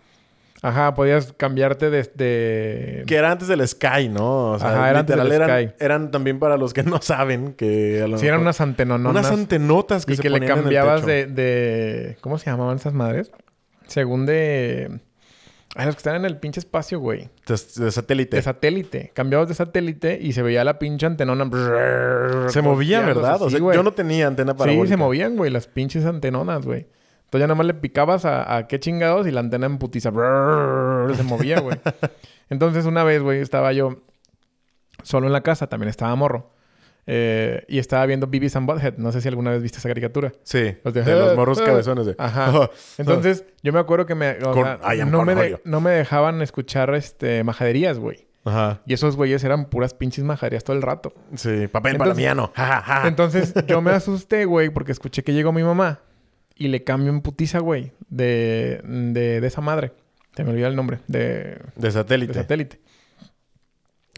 Ajá, podías cambiarte de... de- Que era antes del Sky, ¿no? O sea, Ajá, era antes literal del eran, Sky. eran también para los que no saben que... a lo Sí, eran unas antenononas. Unas antenotas que y se que le ponían en el cambiabas techo. de, de... ¿Cómo se llamaban esas madres? Según de... Ay, los que están en el pinche espacio, güey. De, de satélite. De satélite. Cambiabas de satélite y se veía la pinche antenona. se movía. ¿verdad? O sea, yo no tenía antena parabólica. Sí, se movían, güey. Las pinches antenonas, güey. Entonces ya nada más le picabas a, a qué chingados y la antena en putiza. Se movía, güey. Entonces una vez, güey, estaba yo solo en la casa. También estaba morro. Eh, y estaba viendo Beavis and Butthead. No sé si alguna vez viste esa caricatura. Sí. Los de, de- los morros cabezones. De... Ajá. Entonces, yo me acuerdo que me, o sea, no, me de- no me dejaban escuchar este majaderías, güey. Ajá. Y esos güeyes eran puras pinches majaderías todo el rato. Sí, papel palamiano. Ja. Entonces yo me asusté, güey, porque escuché que llegó mi mamá. Y le cambio en putiza, güey, de, de, de esa madre. Se me olvidó el nombre. De, De de satélite. satélite.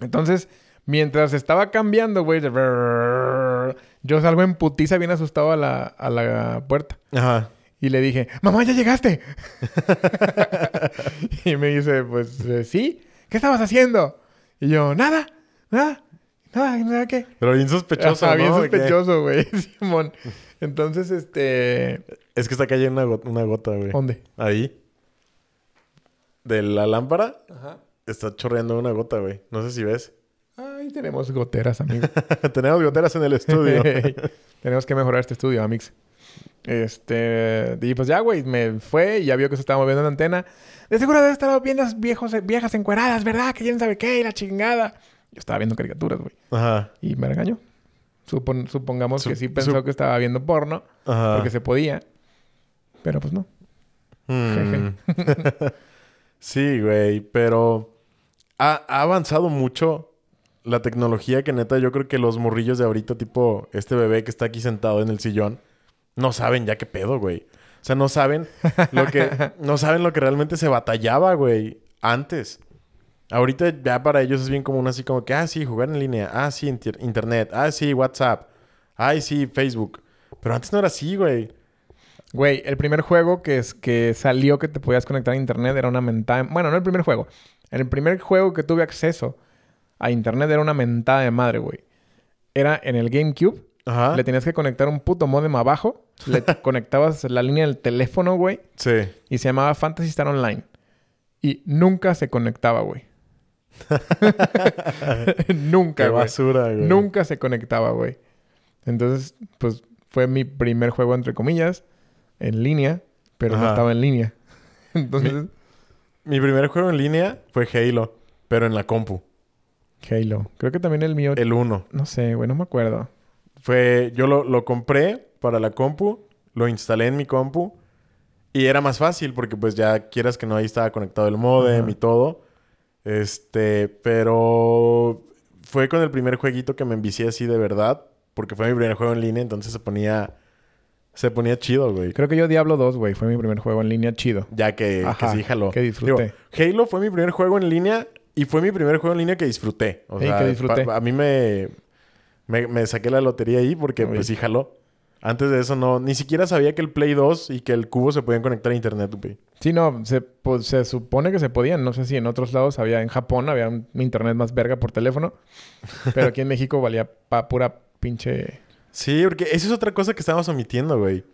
Entonces, mientras estaba cambiando, güey, yo salgo en putiza bien asustado a la, a la puerta. Ajá. Y le dije, mamá, ya llegaste. y me dice, pues eh, sí. ¿Qué estabas haciendo? Y yo, nada, nada, nada, nada, ¿qué? Pero bien sospechoso, Ajá, ¿no? bien sospechoso, güey, Simón. Entonces, este... Es que está cayendo una, go- una gota, güey. ¿Dónde? Ahí. De la lámpara Ajá. está chorreando una gota, güey. No sé si ves. Tenemos goteras, amigo. Tenemos goteras en el estudio. tenemos que mejorar este estudio, amix. Este... Y pues ya, güey, me fue y ya vio que se estaba moviendo la antena. De seguro debe estar viendo viejos, viejas encueradas, ¿verdad? Que quién sabe qué y la chingada. Yo estaba viendo caricaturas, güey. Ajá. Y me regañó. Supon- supongamos Sup- que sí pensó que estaba viendo porno. Ajá. Porque se podía. Pero pues no. Mm. sí, güey, pero ha, ha avanzado mucho la tecnología que neta yo creo que los morrillos de ahorita, tipo este bebé que está aquí sentado en el sillón, no saben ya qué pedo, güey. O sea, no saben lo que no saben lo que realmente se batallaba, güey, antes. Ahorita ya para ellos es bien común así como que, ah, sí, jugar en línea, ah, sí, inter- internet, ah, sí, WhatsApp, ay, sí, Facebook. Pero antes no era así, güey. Güey, el primer juego que, es, que salió que te podías conectar a internet era una mentada... Bueno, no el primer juego. El primer juego que tuve acceso a internet era una mentada de madre, güey. Era en el GameCube. Ajá. Le tenías que conectar un puto modem abajo. Le conectabas la línea del teléfono, güey. Sí. Y se llamaba Fantasy Star Online. Y nunca se conectaba, güey. nunca, Qué güey. basura, güey. Nunca se conectaba, güey. Entonces, pues fue mi primer juego, entre comillas, en línea, pero no estaba en línea. Entonces, Mi primer juego en línea fue Halo, pero en la compu. Halo. Creo que también el mío. El 1. No sé, güey, no me acuerdo. Fue, yo lo, lo compré para la compu, lo instalé en mi compu y era más fácil porque pues ya quieras que no ahí estaba conectado el modem y todo. Este, pero fue con el primer jueguito que me envicié así de verdad, porque fue mi primer juego en línea, entonces se ponía se ponía chido, güey. Creo que yo Diablo 2, güey, fue mi primer juego en línea chido. Ya que, que Ajá, sí jaló. que disfruté. Digo, Halo fue mi primer juego en línea y fue mi primer juego en línea que disfruté. O Sí, sea, que disfruté. pa- a mí me, me, me saqué la lotería ahí porque pues sí jaló. Antes de eso no, ni siquiera sabía que el Play 2 y que el cubo se podían conectar a internet, güey. Sí, no, se, pues, se supone que se podían. No sé si en otros lados había, en Japón había un internet más verga por teléfono. Pero aquí en México valía pa pura pinche. Sí, porque esa es otra cosa que estábamos omitiendo, güey.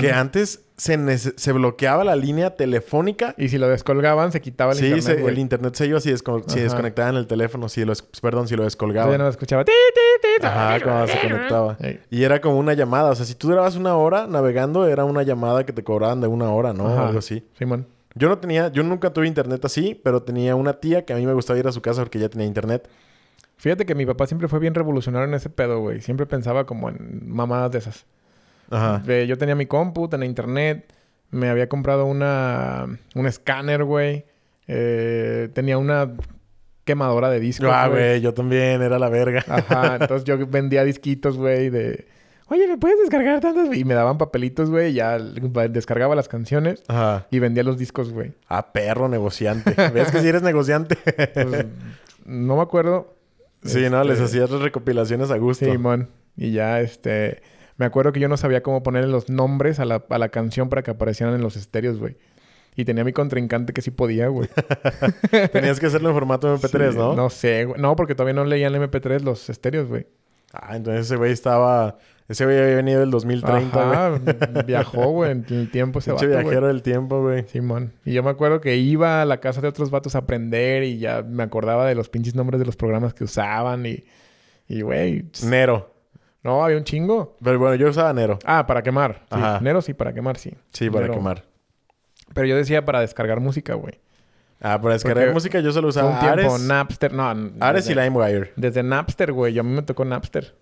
Que antes se, se bloqueaba la línea telefónica. Y si lo descolgaban, se quitaba el sí, internet. güey. el internet se iba si, desco- si Ajá. desconectaban el teléfono, si lo, perdón, si lo Yo descolgaban. ya no escuchaba. "Ti, ti, ti, ti". Ajá, cuando se conectaba. Y era como una llamada. O sea, si tú grabas una hora navegando, era una llamada que te cobraban de una hora, ¿no? Ajá. Algo así. Simón. Yo no tenía, yo nunca tuve internet así, pero tenía una tía que a mí me gustaba ir a su casa porque ya tenía internet. Fíjate que mi papá siempre fue bien revolucionario en ese pedo, güey. Siempre pensaba como en mamadas de esas. Ajá. De- yo tenía mi compu, tenía internet. Me había comprado una... Un escáner, güey. Eh, tenía una quemadora de discos, Ah, güey. yo también, era la verga. Ajá. Entonces yo vendía disquitos, güey, de... Oye, ¿me puedes descargar tantas? Y me daban papelitos, güey. y Ya descargaba las canciones Ajá. y vendía los discos, güey. Ah, perro negociante. ¿Ves que si eres negociante? Pues, no me acuerdo. sí, ¿no? Les Este, hacías recopilaciones a gusto. Sí, mon. Y ya, este... Me acuerdo que yo no sabía cómo ponerle los nombres a la, a la canción para que aparecieran en los estéreos, güey. Y tenía a mi contrincante que sí podía, güey. Tenías que hacerlo en formato MP3, Sí, ¿no? No sé, güey. No, porque todavía no leían el MP3 los estéreos, güey. Ah, entonces ese güey estaba... Ese güey había venido del 2030, güey. Ajá. Viajó, güey, en el tiempo ese vato, viajero güey. del tiempo, güey. Simón. Y yo me acuerdo que iba a la casa de otros vatos a aprender y ya me acordaba de los pinches nombres de los programas que usaban y... Y, güey... Nero. No, había un chingo. Pero bueno, yo usaba Nero. Ah, para quemar. Sí. Ajá. Nero sí, para quemar, sí. Sí, para Nero. quemar. Pero yo decía para descargar música, güey. Ah, para descargar Porque música yo solo usaba un tiempo Ares, Napster. No, Ares y desde, LimeWire. Desde Napster, güey. Yo a mí me tocó Napster.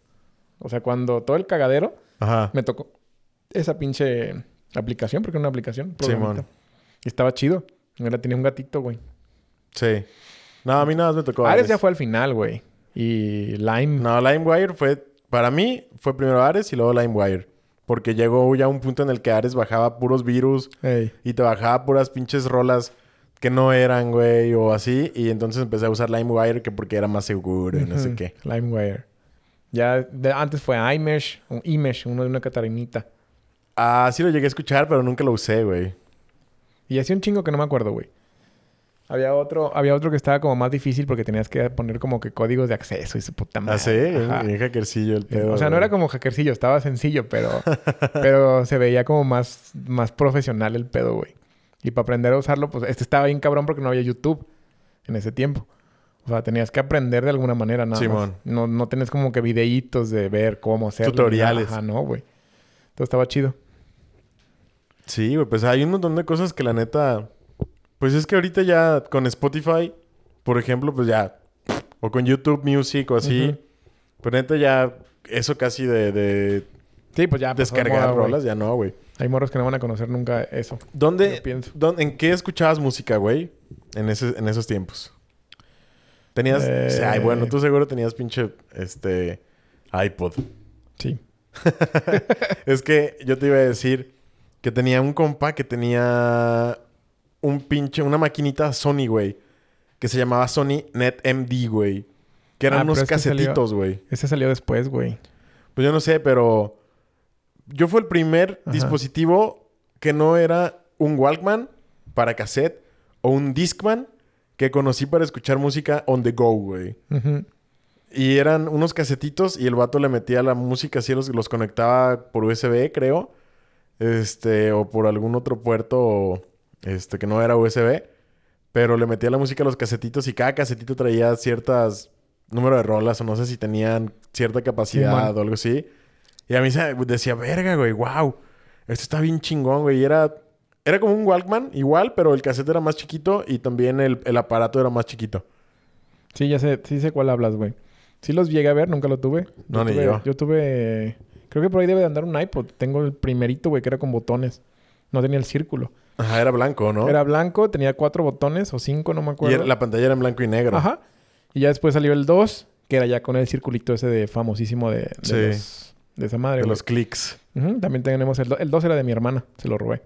O sea, cuando todo el cagadero Ajá. me tocó esa pinche aplicación, porque era una aplicación. Simón. Y estaba chido. Era, tenía un gatito, güey. Sí. No, a mí nada más me tocó Ares Ares. ya fue al final, güey. Y Lime. No, LimeWire fue... Para mí fue primero Ares y luego LimeWire. Porque llegó ya un punto en el que Ares bajaba puros virus Ey. y te bajaba puras pinches rolas que no eran, güey, o así. Y entonces empecé a usar LimeWire que porque era más seguro y no sé qué. LimeWire. Ya de- antes fue iMesh, un iMesh, uno de una catarinita. Ah, sí lo llegué a escuchar, pero nunca lo usé, güey. Y hacía un chingo que no me acuerdo, güey. Había otro, había otro que estaba como más difícil porque tenías que poner como que códigos de acceso y su puta madre. Ah, sí, bien hackercillo el pedo. o sea, no era como hackercillo, estaba sencillo, pero, pero se veía como más, más profesional el pedo, güey. Y para aprender a usarlo, pues este estaba bien cabrón porque no había YouTube en ese tiempo. O sea, tenías que aprender de alguna manera nada Simón. más. No, no tenés como que videitos de ver cómo nada. Tutoriales. Ajá, no, güey. Entonces estaba chido. Sí, güey, pues hay un montón de cosas que la neta. Pues es que ahorita ya con Spotify, por ejemplo, pues ya. O con YouTube Music o así. Ujú. Pues neta ya. Eso casi de, de Sí, pues ya. de descargar moda, rolas, ya no, güey. Hay morros que no van a conocer nunca eso. ¿Dónde, dónde- ¿En qué escuchabas música, güey? En, ese, en esos tiempos. Tenías. Eh. sí, ay, bueno, tú seguro tenías pinche. Este. iPod. Sí. Es que yo te iba a decir que tenía un compa que tenía un pinche, una maquinita Sony, güey. Que se llamaba Sony NetMD, güey. Que eran Ah, unos es que salió- casetitos, güey. Ese salió después, güey. Pues yo no sé, pero yo fue el primer Ajá. dispositivo que no era un Walkman para cassette o un Discman que conocí para escuchar música on the go, güey. Y eran unos casetitos y el vato le metía la música así, los, los conectaba por USB, creo. Este, o por algún otro puerto, este, que no era USB. Pero le metía la música a los casetitos y cada casetito traía ciertas número de rolas o no sé si tenían cierta capacidad o algo así. Y a mí se decía, verga, güey, wow. Esto está bien chingón, güey. Y era, era como un Walkman, igual, pero el cassette era más chiquito y también el, el aparato era más chiquito. Sí, ya sé, sí sé cuál hablas, güey. Sí los llegué a ver, nunca lo tuve. No, ni tuve, yo. Yo tuve... Creo que por ahí debe de andar un iPod. Tengo el primerito, güey, que era con botones. No tenía el círculo. Ajá, era blanco, ¿no? Era blanco, tenía cuatro botones o cinco, no me Y acuerdo. era- la pantalla era en blanco y negro. Ajá. Y ya después salió el 2, que era ya con el circulito ese de famosísimo de, de, Sí. los- de esa madre, De güey. los clics. También tenemos el 2. El 2 era de mi hermana, se lo robé.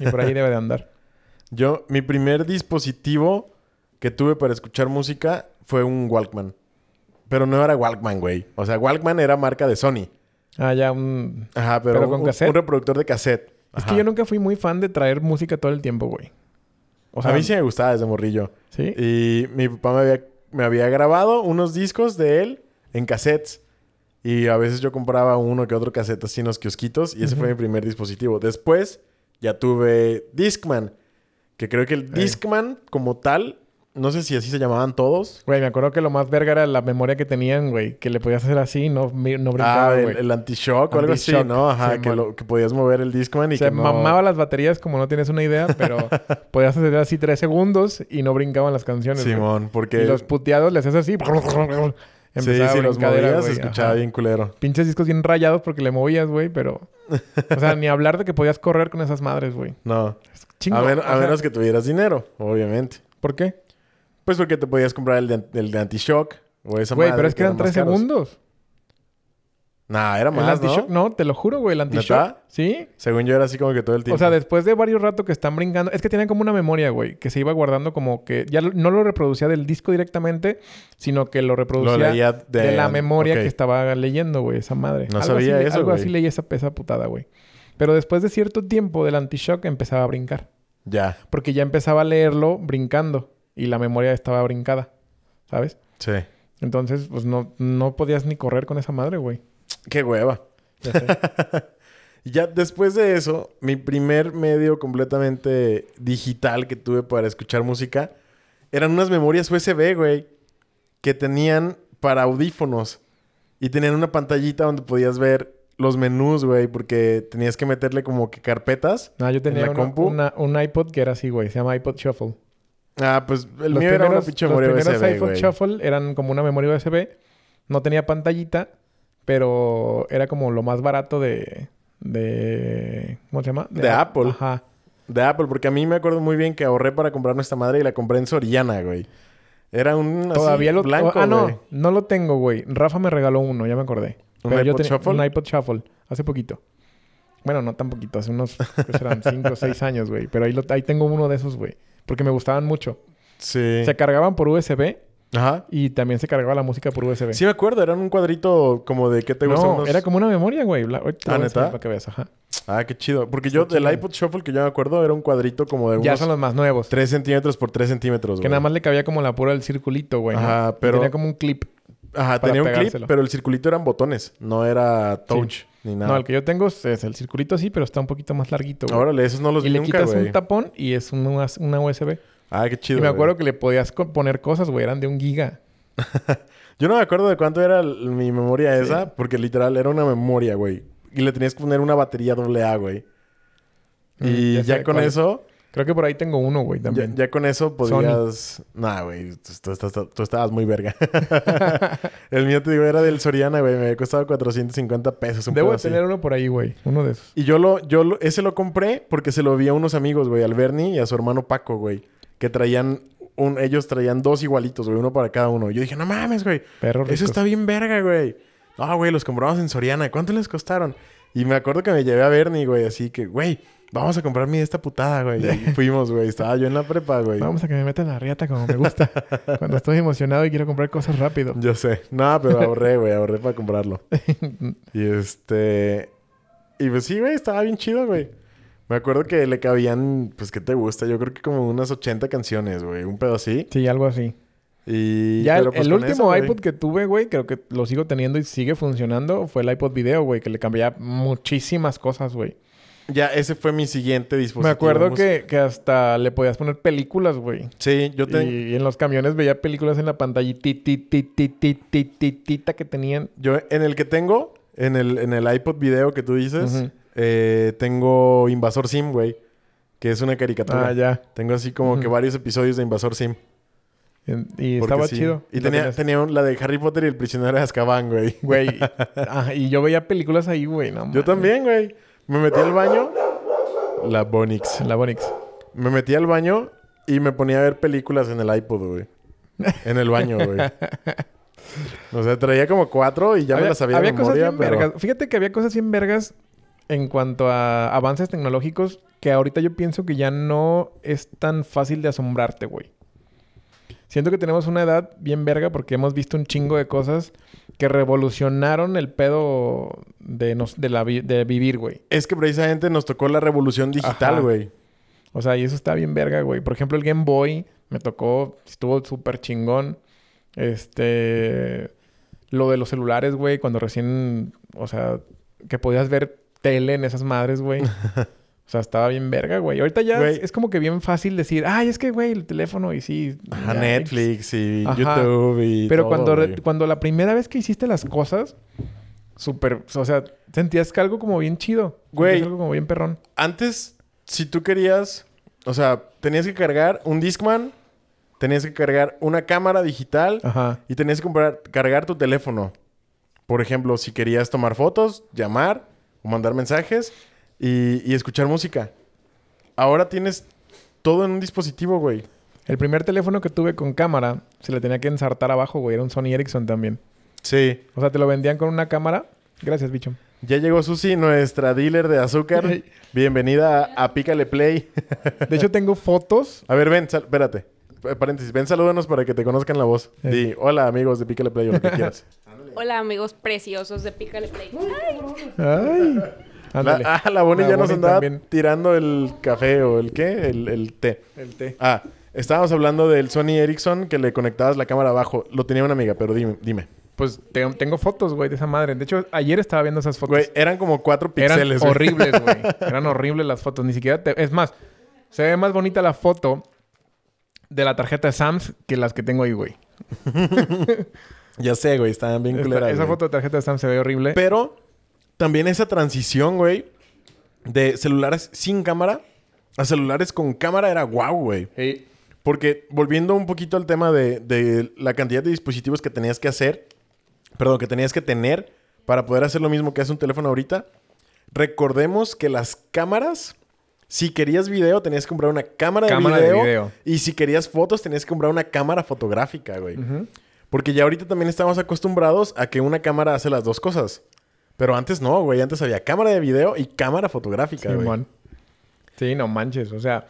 Y por ahí debe de andar. Yo, mi primer dispositivo que tuve para escuchar música fue un Walkman. Pero no era Walkman, güey. O sea, Walkman era marca de Sony. Ah, ya un... Ajá, pero, ¿Pero con un, cassette? un reproductor de cassette. Es Ajá. que yo nunca fui muy fan de traer música todo el tiempo, güey. O sea, a mí sí me gustaba desde morrillo. ¿Sí? Y mi papá me había, me había grabado unos discos de él en cassettes. Y a veces yo compraba uno que otro cassette así en los kiosquitos. Y ese fue Ujú. mi primer dispositivo. Después ya tuve Discman. Que creo que el. Discman como tal... No sé si así se llamaban todos. Güey, me acuerdo que lo más verga era la memoria que tenían, güey. Que le podías hacer así no, no brincaba, Ah, el, el anti-shock o algo así, ¿no? Ajá, sí, que, lo, que podías mover el Discman y que no... mamaba las baterías como no tienes una idea, pero podías hacer así tres segundos y no brincaban las canciones. Simón, porque... Y los puteados le hacías así. Sí, Empezaba si los movías se escuchaba Ajá. bien culero. Pinches discos bien rayados porque le movías, güey, pero... O sea, ni hablar de que podías correr con esas madres, güey. No. Chingo. a, men- a menos que tuvieras dinero, obviamente. ¿Por qué? Pues porque te podías comprar el de, el de anti-shock o esa Güey, pero es que eran tres caros. segundos. Nah, era el más, anti-shock, ¿no? no, te lo juro, güey. El anti-shock. Sí. Según yo era así como que todo el tiempo. O sea, después de varios ratos que están brincando, es que tenían como una memoria, güey, que se iba guardando como que ya no lo reproducía del disco directamente, sino que lo lo reproducía leía de, de... la memoria que estaba leyendo, güey, esa madre. No algo sabía así, eso, Algo güey. así leí esa, esa putada, güey. Pero después de cierto tiempo del anti-shock empezaba a brincar. Ya, Porque ya empezaba a leerlo brincando y la memoria estaba brincada, ¿sabes? sí. Entonces, pues no, no podías ni correr con esa madre, güey. Qué hueva. Ya sé. Ya después de eso, mi primer medio completamente digital que tuve para escuchar música eran unas memorias USB, güey, que tenían para audífonos y tenían una pantallita donde podías ver los menús, güey, porque tenías que meterle como que carpetas. No, yo tenía la compu? una- un iPod que era así, güey. Se llama iPod Shuffle. Ah, pues el los mío era una primeros, pinche los memoria primeros USB, iPod güey. Shuffle eran como una memoria USB. No tenía pantallita, pero era como lo más barato de... de ¿Cómo se llama? De Apple. Ajá. De Apple, porque a mí me acuerdo muy bien que ahorré para comprar nuestra madre y la compré en Soriana, güey. Era un así, Todavía lo blanco, Ah, no. güey. No lo tengo, güey. Rafa me regaló uno, ya me acordé. ¿Un Pero yo iPod tenía Shuffle? un iPod Shuffle hace poquito. Bueno, no tan poquito, hace unos, ¿qué serán? 5 o 6 años, güey. Pero ahí, lo- ahí tengo uno de esos, güey. Porque me gustaban mucho. Sí. Se cargaban por USB Ajá. y también se cargaba la música por USB. Sí me acuerdo, eran un cuadrito como de ¿qué te gusta? no, Unos- era como una memoria, güey. La- Ah, ¿neta? Para que veas, ajá. Ah, qué chido. Porque yo del iPod Shuffle que yo me acuerdo era un cuadrito como de Ya unos son los más nuevos. 3 centímetros por 3 centímetros, Que güey. nada más le cabía como la pura del circulito, güey. ¿no? Ajá, Y pero- Tenía como un clip. Ajá, tenía un clip, pero el circulito eran botones. No era touch ni nada. No, el que yo tengo es el circulito sí, pero está un poquito más larguito, güey. Órale, esos no los y vi le nunca, quitas güey. un tapón y es una, una USB. Ah, qué chido. y me güey. acuerdo que le podías poner cosas, güey. Eran de un giga. Yo no me acuerdo de cuánto era mi memoria esa, porque literal era una memoria, güey. Y le tenías que poner una batería doble A, güey. Mm, Y ya con cuál. eso, Creo que por ahí tengo uno, güey, ya, también. ya con eso podías. Nah, güey, tú, tú- tú- tú- tú estabas muy verga. el mío, te digo, era del Soriana, güey. Me había costado 450 pesos. Un Debo así. tener uno por ahí, güey. Uno de esos. Y yo lo, yo lo- ese lo compré porque se lo vi a unos amigos, güey, al Bernie y a su hermano Paco, güey, que traían un, ellos traían dos igualitos, güey, uno para cada uno. Y yo dije, no mames, güey, Perro eso está bien verga, güey. No, güey, los compramos en Soriana. ¿Cuánto les costaron? Y me acuerdo que me llevé a Bernie, güey, así que, güey, vamos a comprarme esta putada, güey. Y fuimos, güey. Estaba yo en la prepa, güey. Vamos a que me metan la riata como me gusta. Cuando estoy emocionado y quiero comprar cosas rápido. Yo sé. No, pero ahorré, güey. Ahorré para comprarlo. Y este... Y pues sí, güey. Estaba bien chido, güey. Me acuerdo que le cabían... Pues, ¿qué te gusta? Yo creo que como unas 80 canciones, güey. Un pedo así. sí, algo así. Y... ya el, pero, pues, el último eso, iPod que tuve, güey, creo que lo sigo teniendo y sigue funcionando, fue el iPod Video, güey, que le cambiaba muchísimas cosas, güey. Ya, ese fue mi siguiente dispositivo. Me acuerdo que, que hasta le podías poner películas, güey. Sí, yo te... Y, y en los camiones veía películas en la pantallititititititita que tenían. Yo en el que tengo... En el, en el iPod video que tú dices... Eh, tengo Invasor Sim, güey. Que es una caricatura. Ah, ya. Tengo así como que varios episodios de Invasor Sim. Y Porque estaba sí. chido. Y tenía, tenía un- la de Harry Potter y el prisionero de Azkaban, güey. Güey. y yo veía películas ahí, güey. No, Yo también, güey. Me metí al baño. La Bonix. La Bonix. Me metí al baño y me ponía a ver películas en el iPod, güey. En el baño, güey. O sea, traía como cuatro y ya me las sabía de había cosas memoria, bien pero... vergas. Fíjate que había cosas bien vergas en cuanto a avances tecnológicos que ahorita yo pienso que ya no es tan fácil de asombrarte, güey. Siento que tenemos una edad bien verga porque hemos visto un chingo de cosas que revolucionaron el pedo de, nos, de, la, vi- de vivir, güey. Es que precisamente nos tocó la revolución digital, güey. O sea, y eso está bien verga, güey. Por ejemplo, el Game Boy me tocó, estuvo súper chingón. Este. Lo de los celulares, güey, cuando recién. O sea, que podías ver tele en esas madres, güey. O sea, estaba bien verga, güey. Ahorita ya es, es como que bien fácil decir, ay, es que, güey, el teléfono y sí. Ajá, ya, Netflix y Ajá. YouTube y Pero todo, cuando, güey. cuando la primera vez que hiciste las cosas, súper. O sea, sentías que algo como bien chido. Güey. Sentías algo como bien perrón. Antes, si tú querías... O sea, tenías que cargar un Discman. Tenías que cargar una cámara digital. Ajá. Y tenías que comprar, cargar tu teléfono. Por ejemplo, si querías tomar fotos, llamar o mandar mensajes y, y escuchar música. Ahora tienes todo en un dispositivo, güey. El primer teléfono que tuve con cámara se le tenía que ensartar abajo, güey. Era un Sony Ericsson también. Sí. O sea, te lo vendían con una cámara. Gracias, bicho. Ya llegó Susi, nuestra dealer de azúcar. Bienvenida a, a Pícale Play. De hecho, tengo fotos. a ver, ven, sal- espérate. Eh, Paréntesis, ven, salúdanos para que te conozcan la voz. Eh. Di, hola amigos de Pícale Play o lo que quieras. Hola amigos preciosos de Pícale Play. Ay. La, Ándale. ah, la Bonnie La ya nos andaba también. tirando el café o el qué, el, el té. El té. Ah, estábamos hablando del Sony Ericsson que le conectabas la cámara abajo. Lo tenía una amiga, pero dime. dime. Pues te- tengo fotos, güey, de esa madre. De hecho, ayer estaba viendo esas fotos. Güey, eran como cuatro Eran píxeles. güey. horribles, güey. Eran horribles las fotos. Ni siquiera te... Es más, se ve más bonita la foto de la tarjeta de Sams que las que tengo ahí, güey. ya sé, güey, estaban bien Esta- culeras. esa güey. foto de tarjeta de Sams se ve horrible. Pero también esa transición, güey, de celulares sin cámara a celulares con cámara era guau, güey. Sí. Porque volviendo un poquito al tema de, de la cantidad de dispositivos que tenías que hacer, perdón, que tenías que tener para poder hacer lo mismo que hace un teléfono ahorita, recordemos que las cámaras Si querías video, tenías que comprar una cámara, Cámara de, de video. Y si querías fotos, tenías que comprar una cámara fotográfica, güey. Porque ya ahorita también estamos acostumbrados a que una cámara hace las dos cosas. Pero antes no, güey. Antes había cámara de video y cámara fotográfica, güey. Sí, no manches. O sea,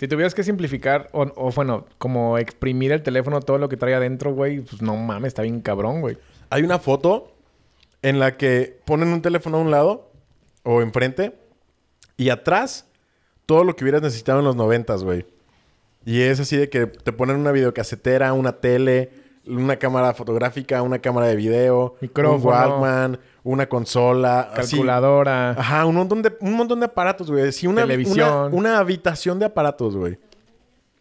si tuvieras que simplificar o, o, bueno, como exprimir el teléfono, todo lo que trae adentro, güey, pues no mames, está bien cabrón, güey. Hay una foto en la que ponen un teléfono a un lado o enfrente y atrás todo lo que hubieras necesitado en los noventas, güey. Y es así de que te ponen una videocasetera, una tele, una cámara fotográfica, una cámara de video, Micrófono. un Walkman, una consola, así. Calculadora. Ajá, un montón de, un montón de aparatos, güey. Sí, una, Televisión. Una, una habitación de aparatos, güey.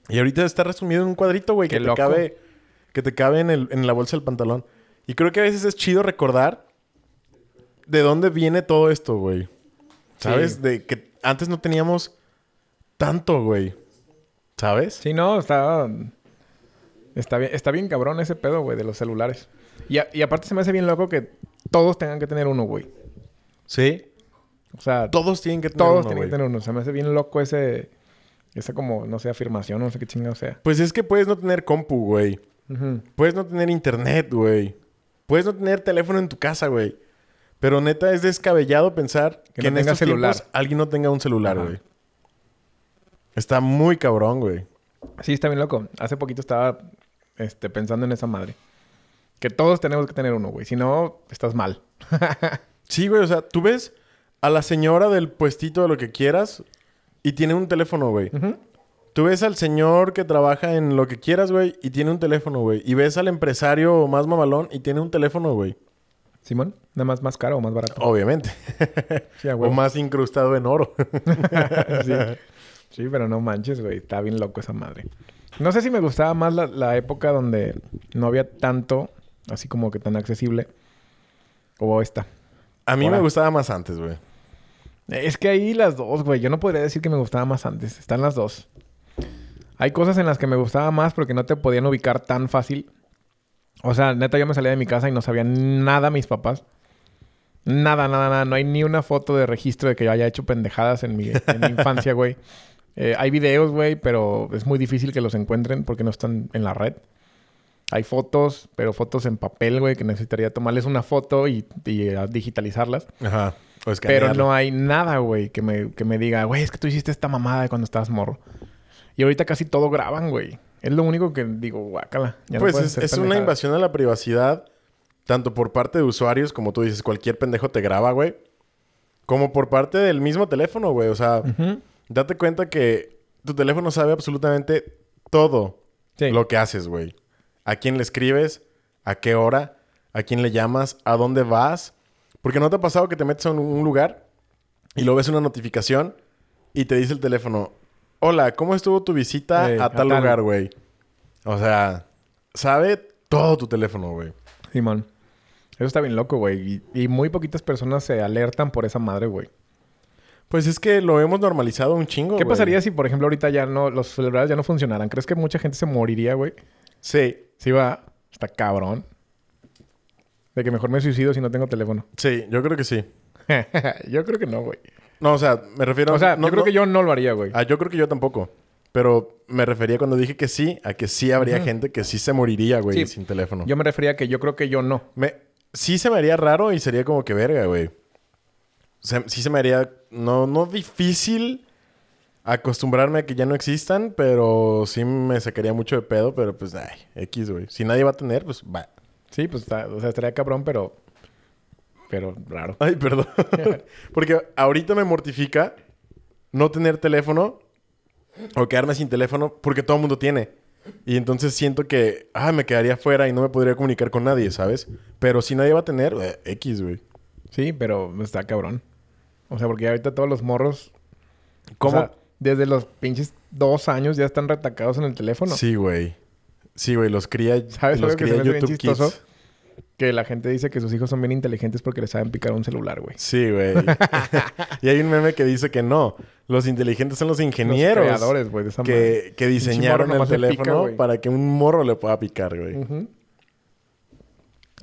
Y ahorita está resumido en un cuadrito, güey, Qué que te cabe, que te cabe en, el- en la bolsa del pantalón. Y creo que a veces es chido recordar de dónde viene todo esto, güey. ¿Sabes? Sí. De que antes no teníamos tanto, güey. ¿Sabes? Sí, no, está. Está bien, está bien cabrón ese pedo, güey, de los celulares. Y, a- y aparte se me hace bien loco que todos tengan que tener uno, güey. Sí. O sea, Todos tienen que tener todos uno, tienen güey. que tener uno. Se me hace bien loco ese. Esa como, no sé, afirmación, no sé qué chingado sea. Pues es que puedes no tener compu, güey. Puedes no tener internet, güey. Puedes no tener teléfono en tu casa, güey. Pero neta es descabellado pensar que, Que no en tenga estos celular. tiempos alguien no tenga un celular, Ajá. güey. Está muy cabrón, güey. Sí, está bien loco. Hace poquito estaba este, pensando en esa madre. Que todos tenemos que tener uno, güey. Si no, estás mal. Sí, güey. O sea, tú ves a la señora del puestito de lo que quieras y tiene un teléfono, güey. Tú ves al señor que trabaja en lo que quieras, güey, y tiene un teléfono, güey. Y ves al empresario más mamalón y tiene un teléfono, güey. Simón, nada más más caro o más barato. Obviamente. Sí, o más incrustado en oro. sí. Sí, pero no manches, güey. Está bien loco esa madre. No sé si me gustaba más la, la época donde no había tanto, así como que tan accesible. O esta. A mí Ahora. me gustaba más antes, güey. Es que ahí las dos, güey. Yo no podría decir que me gustaba más antes. Están las dos. Hay cosas en las que me gustaba más porque no te podían ubicar tan fácil. O sea, neta, yo me salía de mi casa y no sabían nada mis papás. Nada, nada, nada. No hay ni una foto de registro de que yo haya hecho pendejadas en mi, en mi infancia, güey. Eh, hay videos, güey, pero es muy difícil que los encuentren porque no están en la red. Hay fotos, pero fotos en papel, güey, que necesitaría tomarles una foto y, y, eh, digitalizarlas. Ajá. Pero no hay nada, güey, que me, que me diga, güey, es que tú hiciste esta mamada cuando estabas morro. Y ahorita casi todo graban, güey. Es lo único que digo, guácala. ya pues es, una pendejadas". invasión a la privacidad, tanto por parte de usuarios, como tú dices, cualquier pendejo te graba, güey, como por parte del mismo teléfono, güey. O sea, date cuenta que tu teléfono sabe absolutamente todo Sí. lo que haces, güey. A quién le escribes, a qué hora, a quién le llamas, a dónde vas. Porque no te ha pasado que te metes a un, lugar y lo ves una notificación y te dice el teléfono, hola, ¿cómo estuvo tu visita a tal tal". lugar, güey? O sea, sabe todo tu teléfono, güey. Simón. Eso está bien loco, güey. Y, y muy poquitas personas se alertan por esa madre, güey. Pues es que lo hemos normalizado un chingo, ¿Qué pasaría si, por ejemplo, ahorita ya no... Los celulares ya no funcionaran? ¿Crees que mucha gente se moriría, güey? Sí, Sí va. Está cabrón. De que mejor me suicido si no tengo teléfono. sí, yo creo que sí. yo creo que no, güey. No, o sea, me refiero... O sea, no- yo creo no- que yo no lo haría, güey. Ah, yo creo que yo tampoco. Pero me refería cuando dije que sí, a que sí habría gente que sí se moriría, güey, Sí. sin teléfono. Yo me refería a que yo creo que yo no. Me... Sí se me haría raro y sería como que verga, güey. Se- sí se me haría... No, no difícil acostumbrarme a que ya no existan, pero sí me sacaría mucho de pedo, pero pues, ay, X, güey. Si nadie va a tener, pues, va. Sí, pues, está- o sea, estaría cabrón, pero... Pero raro. Ay, perdón. Porque ahorita me mortifica no tener teléfono o quedarme sin teléfono porque todo el mundo tiene. Y entonces siento que, ah, me quedaría fuera y no me podría comunicar con nadie, ¿sabes? Pero si nadie va a tener, eh, X, güey. Sí, pero está cabrón. O sea, porque ahorita todos los morros... ¿Cómo? o sea, desde los pinches dos años ya están retacados en el teléfono. Sí, güey. Sí, güey, los cría, ¿Sabes los que cría bien YouTube chistoso? Kids. Que la gente dice que sus hijos son bien inteligentes porque les saben picar un celular, güey. Sí, güey. y hay un meme que dice que no. Los inteligentes son los ingenieros Los creadores, güey, de esa que, que diseñaron el pica, teléfono para que un morro le pueda picar, güey. Ujú.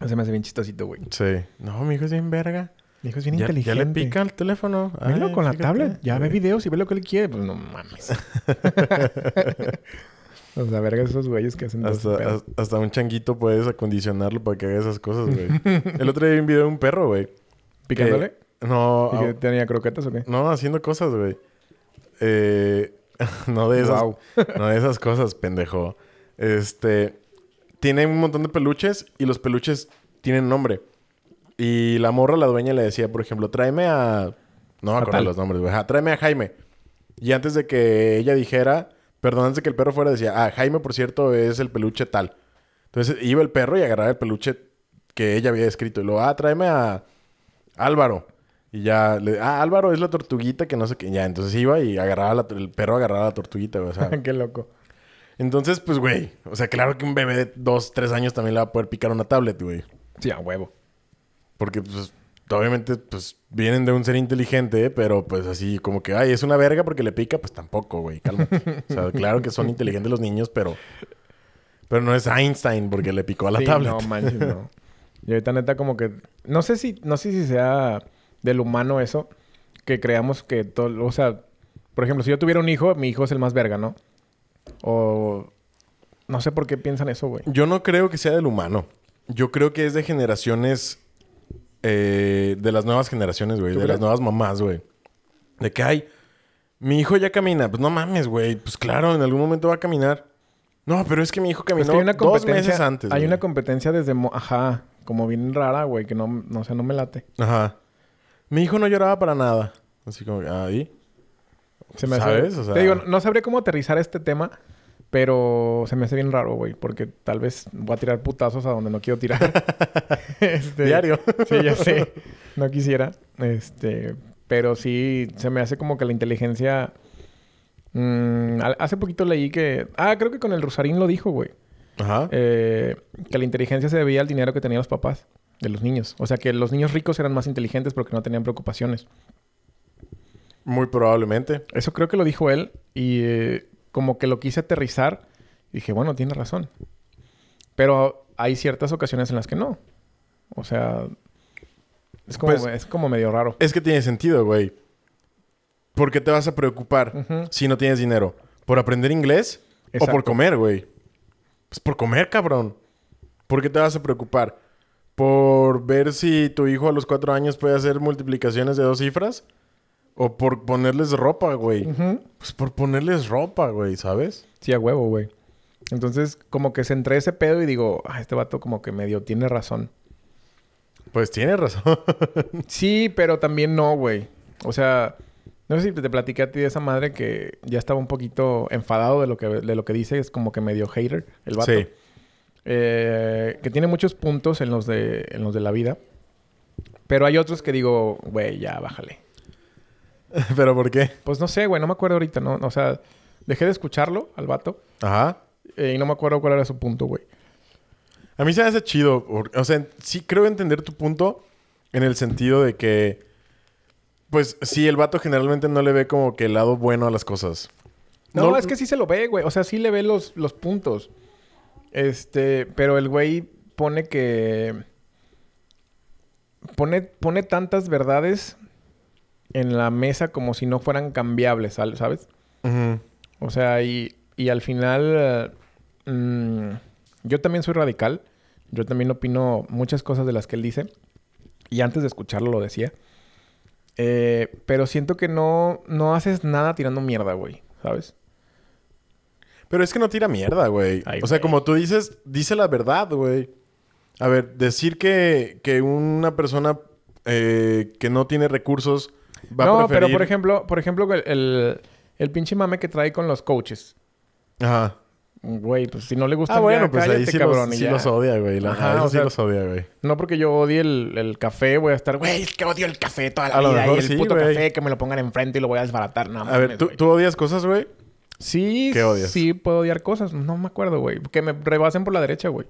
Se me hace bien chistosito, güey. Sí. No, mi hijo es bien verga. Mi hijo es bien Ya, ya inteligente. le pica el teléfono. Velo Ay, con la tablet. Ya ve videos y ve lo que él quiere. Pues no mames. o sea, verga esos güeyes que hacen Hasta, pedo. hasta- hasta un changuito puedes acondicionarlo para que haga esas cosas, güey. el otro día vi un video de un perro, güey. ¿Picándole? que- no, ¿Y que tenía croquetas o qué? no, haciendo cosas, güey. Eh, no de esas. No de esas cosas, pendejo. Este. Tiene un montón de peluches y los peluches tienen nombre. Y la morra, la dueña, le decía, por ejemplo, tráeme a. No me acuerdo los nombres, güey. Tráeme a Jaime. Y antes de que ella dijera, perdón, antes de que el perro fuera, decía, ah, Jaime, por cierto, es el peluche tal. Entonces iba el perro y agarraba el peluche que ella había escrito. Y luego, ah, tráeme a Álvaro. Y ya, le, ah, Álvaro es la tortuguita que no sé qué. Ya, entonces iba y agarraba la- el perro agarraba la tortuguita, güey. O sea, qué loco. entonces, pues, güey. O sea, claro que un bebé de dos, tres años también le va a poder picar una tablet, güey. Sí, a huevo. Porque, pues, obviamente, pues, vienen de un ser inteligente, pero, pues, así como que, ay, es una verga porque le pica, pues tampoco, güey. Cálmate. o sea, claro que son inteligentes los niños, pero... Pero no es Einstein porque le picó a la Sí, tablet. No manches, no. Y ahorita neta como que... No sé si... No sé si sea del humano eso. Que creamos que todo... O sea... Por ejemplo, si yo tuviera un hijo, mi hijo es el más verga, ¿no? O... No sé por qué piensan eso, güey. Yo no creo que sea del humano. Yo creo que es de generaciones... eh, de las nuevas generaciones, güey. ¿Tú De las nuevas mamás, güey. De que, ay, mi hijo ya camina. Pues no mames, güey. Pues claro, en algún momento va a caminar. No, pero es que mi hijo caminó Es que hay una dos meses antes. hay güey. una competencia desde... Ajá. Como bien rara, güey. Que no... No sé, no me late. Ajá. Mi hijo no lloraba para nada. Así como, ahí. Se me hace... ¿Sabes? O sea- Te digo, no sabría cómo aterrizar este tema... Pero se me hace bien raro, güey. Porque tal vez voy a tirar putazos a donde no quiero tirar. Este, Diario. Sí, ya sé. No quisiera. Este... Pero sí, se me hace como que la inteligencia... mm, hace poquito leí que... Ah, creo que con el Rosarín lo dijo, güey. Ajá. Eh, que la inteligencia se debía al dinero que tenían los papás de los niños. O sea, que los niños ricos eran más inteligentes porque no tenían preocupaciones. Muy probablemente. Eso creo que lo dijo él y eh, como que lo quise aterrizar. Y dije, bueno, tiene razón. Pero hay ciertas ocasiones en las que no. O sea, es como, Pues- es como medio raro. Es que tiene sentido, güey. ¿Por qué te vas a preocupar si no tienes dinero? ¿Por aprender inglés? ¿O por comer, güey? Pues por comer, cabrón. ¿Por qué te vas a preocupar? ¿Por ver si tu hijo a los cuatro años puede hacer multiplicaciones de dos cifras? ¿O por ponerles ropa, güey? Pues por ponerles ropa, güey, ¿sabes? Sí, a huevo, güey. Entonces, como que centré ese pedo y digo, ah, este vato como que medio tiene razón. Pues tiene razón. Sí, pero también no, güey. O sea, no sé si te platiqué a ti de esa madre que ya estaba un poquito enfadado de lo que, de lo que dice. Es como que medio hater el vato. Sí. Eh, que tiene muchos puntos en los, de, en los de la vida. Pero hay otros que digo, güey, ya, bájale. ¿Pero por qué? Pues no sé, güey, no me acuerdo ahorita, ¿no? O sea, dejé de escucharlo al vato Ajá. eh, y no me acuerdo cuál era su punto, güey. A mí se me hace chido. O sea, sí creo entender tu punto en el sentido de que, pues sí, el vato generalmente no le ve como que el lado bueno a las cosas. No, es que sí se lo ve, güey. O sea, sí le ve los, los puntos. Este, pero el güey pone que. Pone, pone tantas verdades en la mesa como si no fueran cambiables, ¿sal- ¿sabes? O sea, y, y al final. mm, yo también soy radical. Yo también opino muchas cosas de las que él dice. Y antes de escucharlo lo decía. Eh, pero siento que no, no haces nada tirando mierda, güey. ¿Sabes? Pero es que no tira mierda, güey. Ay, O sea, güey. como tú dices, dice la verdad, güey. A ver, decir que, que una persona eh, que no tiene recursos va no, a preferir... pero por ejemplo, por ejemplo, el, el, el pinche mame que trae con los coaches. Ajá. Güey, pues si no le gusta, Ah, bueno, pues ahí sí, cabrón. los, sí odia, güey. La, Ajá, a eso o sí los odia, güey. No porque yo odie el, el café, voy a estar, güey, es que odio el café toda la A lo vida. mejor y el sí, puto güey. café que me lo pongan enfrente y lo voy a desbaratar. No, A ver, ¿tú. ¿tú odias cosas, güey? Sí, ¿Qué odias? sí puedo odiar cosas. No me acuerdo, güey. Que me rebasen por la derecha, güey.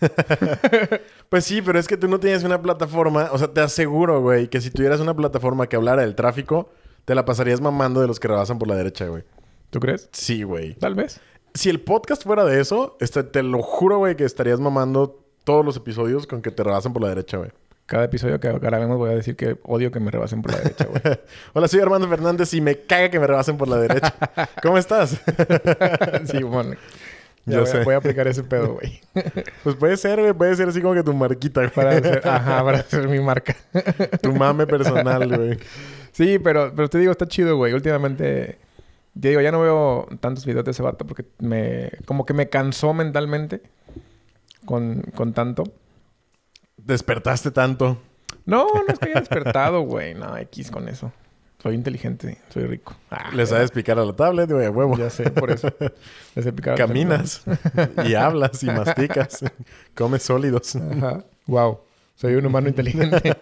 Pues sí, pero es que tú no tienes una plataforma. O sea, te aseguro, güey, que si tuvieras una plataforma que hablara del tráfico, te la pasarías mamando de los que rebasan por la derecha, güey. ¿Tú crees? Sí, güey. Tal vez. Si el podcast fuera de eso, este, te lo juro, güey, que estarías mamando todos los episodios con que te rebasan por la derecha, güey. Cada episodio que grabemos voy a decir que odio que me rebasen por la derecha, güey. Hola, soy Armando Fernández y me caga que me rebasen por la derecha. ¿Cómo estás? sí, bueno. Ya Yo voy, sé. voy a aplicar ese pedo, güey. Pues puede ser, güey. Puede ser así como que tu marquita, güey. Para hacer, ajá, para hacer mi marca. Tu mame personal, güey. Sí, pero, pero te digo, está chido, güey. Últimamente, te digo, ya no veo tantos videos de ese vato porque me... Como que me cansó mentalmente con, con tanto. Despertaste tanto. No, no es que haya despertado, güey. No, X con eso. Soy inteligente, soy rico. Ah, Le sabes picar a la tablet, güey, a huevo. Ya sé, por eso. Les he picado el Caminas y hablas y masticas. Comes sólidos. Ajá. Wow. Soy un humano inteligente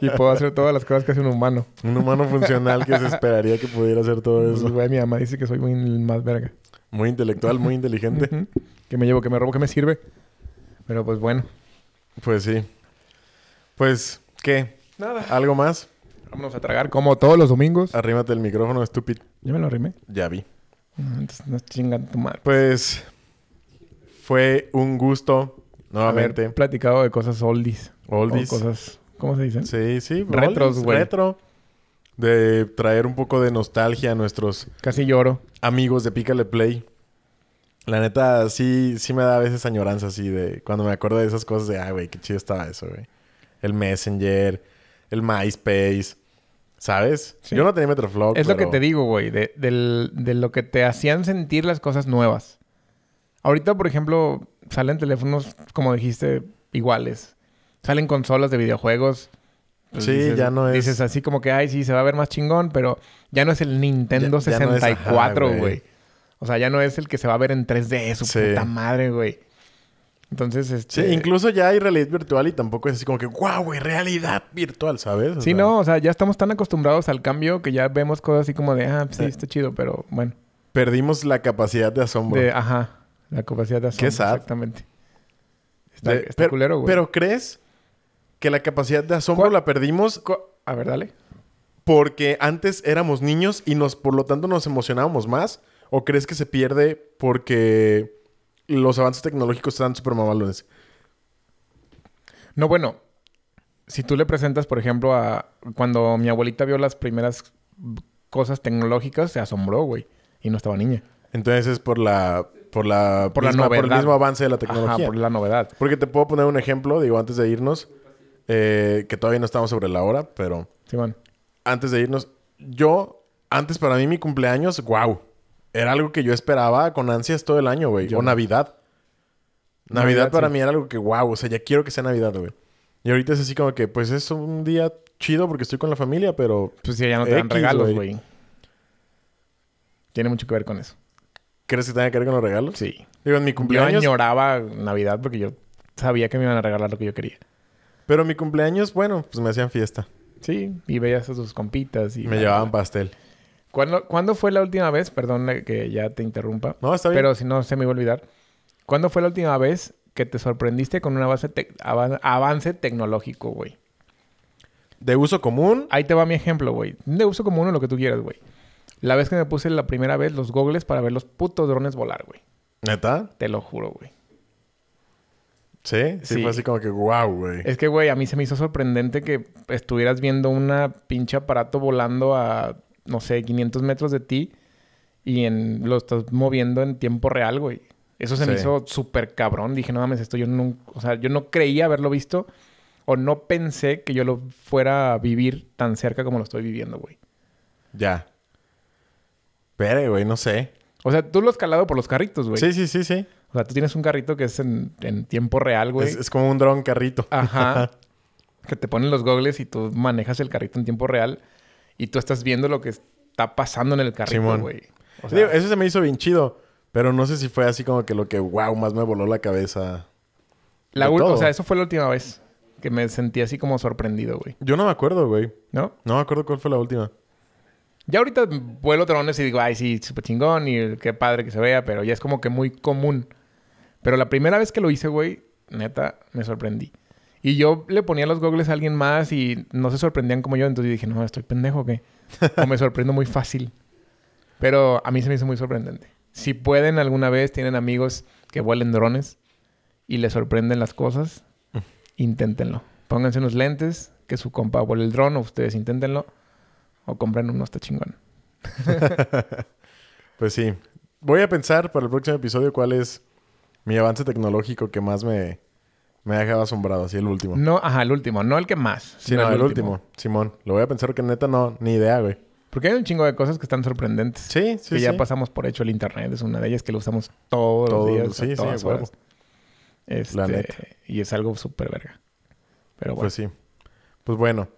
y puedo hacer todas las cosas que hace un humano. Un humano funcional que se esperaría que pudiera hacer todo Pues, eso. güey, mi mamá dice que soy muy más verga. Muy intelectual, muy inteligente. Que me llevo, que me robo, que me sirve. Pero pues bueno. Pues sí. Pues, ¿qué? Nada. ¿Algo más? Vámonos a tragar como todos los domingos. Arrímate el micrófono, estúpido. ¿Ya me lo arrimé? Ya vi. No, entonces no chingan tu madre. Pues fue un gusto nuevamente. Haber platicado de cosas oldies. Oldies. O cosas... ¿Cómo se dicen? Sí, sí. Retros, güey. Retro. De traer un poco de nostalgia a nuestros Casi lloro. amigos de Pícale Play. La neta, sí, sí me da a veces añoranza así de... Cuando me acuerdo de esas cosas de... Ah, güey, qué chido estaba eso, güey. El Messenger, el MySpace. ¿Sabes? Sí. Yo no tenía Metroflog, Es lo que te digo, güey. De, de lo que te hacían sentir las cosas nuevas. Ahorita, por ejemplo, salen teléfonos, como dijiste, iguales. Salen consolas de videojuegos. Pues Sí, ya no es- Dices así como que, ay, sí, se va a ver más chingón, pero ya no es el Nintendo Ya- ya no es, 64, ajá, güey. O sea, ya no es el que se va a ver en 3D, su Sí. puta madre, güey. Entonces, Sí, este... incluso ya hay realidad virtual y tampoco es así como que, wow, güey, realidad virtual, ¿sabes? O Sí, sea, no, o sea, ya estamos tan acostumbrados al cambio que ya vemos cosas así como de, ah, pues sí, Sí. está chido, pero bueno. Perdimos la capacidad de asombro. De, ajá, la capacidad de asombro. Qué sad. Exactamente. Está, De- está pero, culero, güey. pero ¿crees que la capacidad de asombro ¿Cuál? la perdimos A ver, dale. porque antes éramos niños y nos, por lo tanto, nos emocionábamos más? ¿O crees que se pierde porque los avances tecnológicos están súper mamalones? No, bueno. Si tú le presentas, por ejemplo, a... Cuando mi abuelita vio las primeras cosas tecnológicas, se asombró, güey. Y no estaba niña. Entonces es por la... Por, la Por la misma- por el novedad. mismo avance de la tecnología. Ajá, por la novedad. Porque te puedo poner un ejemplo, digo, antes de irnos, eh, que todavía no estamos sobre la hora, pero Simón. antes de irnos, yo, antes para mí mi cumpleaños, wow, era algo que yo esperaba con ansias todo el año, güey. Yo O. Navidad. Navidad, Navidad, para sí. mí era algo que, wow, o sea, ya quiero que sea Navidad, güey. Y ahorita es así como que, pues es un día chido porque estoy con la familia, pero Pues sí, ya no te dan regalos, güey. Tiene mucho que ver con eso. ¿crees que tenga que ver con los regalos? Sí. Digo, en mi Yo cumpleaños, añoraba Navidad porque yo sabía que me iban a regalar lo que yo quería. pero mi cumpleaños, bueno, pues me hacían fiesta. Sí, y veías a sus compitas y... Me llevaban pastel. ¿Cuándo, ¿Cuándo fue la última vez? Perdón eh, que ya te interrumpa. No, está bien. Pero si no, se me iba a olvidar. ¿Cuándo fue la última vez que te sorprendiste con un avance, avance tecnológico, güey? De uso común, Ahí te va mi ejemplo, güey. De uso común o lo que tú quieras, güey. La vez que me puse la primera vez los gogles para ver los putos drones volar, güey. ¿neta? Te lo juro, güey. Sí, sí, Sí. fue así como que, wow, güey. Es que, güey, a mí se me hizo sorprendente que estuvieras viendo una pinche aparato volando a, no sé, 500 metros de ti y en, lo estás moviendo en tiempo real, güey. Eso se me hizo súper cabrón. Dije, no mames, esto yo no... O sea, yo no creía haberlo visto o no pensé que yo lo fuera a vivir tan cerca como lo estoy viviendo, güey. Ya. Pero, güey, no sé. O sea, tú lo has calado por los carritos, güey. Sí, sí, sí, sí. O sea, tú tienes un carrito que es en, en tiempo real, güey. Es, es como un dron carrito. Ajá. que te ponen los gogles y tú manejas el carrito en tiempo real y tú estás viendo lo que está pasando en el carrito, güey. O sea, eso se me hizo bien chido. Pero no sé si fue así como que lo que, wow, más me voló la cabeza. la todo. o sea, eso fue la última vez que me sentí así como sorprendido, güey. Yo no me acuerdo, güey. ¿No? No me acuerdo cuál fue la última. Ya ahorita vuelo drones y digo, ay, sí, súper chingón y qué padre que se vea, pero ya es como que muy común. Pero la primera vez que lo hice, güey, neta, me sorprendí. Y yo le ponía los gogles a alguien más y no se sorprendían como yo, entonces dije, no, estoy pendejo, ¿qué? O me sorprendo muy fácil. Pero a mí se me hizo muy sorprendente. Si pueden alguna vez, tienen amigos que vuelen drones y les sorprenden las cosas, inténtenlo. Pónganse unos lentes, que su compa vuele el dron o ustedes inténtenlo. O compren uno, está chingón. Pues sí. Voy a pensar para el próximo episodio cuál es mi avance tecnológico que más me, me ha dejado asombrado. Así el último. No, ajá, el último. No el que más. Sí, no, el último. Simón. Lo voy a pensar que neta no, ni idea, güey. Porque hay un chingo de cosas que están sorprendentes. Sí, sí, que ya sí. pasamos por hecho el internet. Es una de ellas que lo usamos todos Todo- los días. sí, a sí, todas huevo. horas. Este, La neta. Y es algo súper verga. Pero bueno, Pues sí. Pues bueno.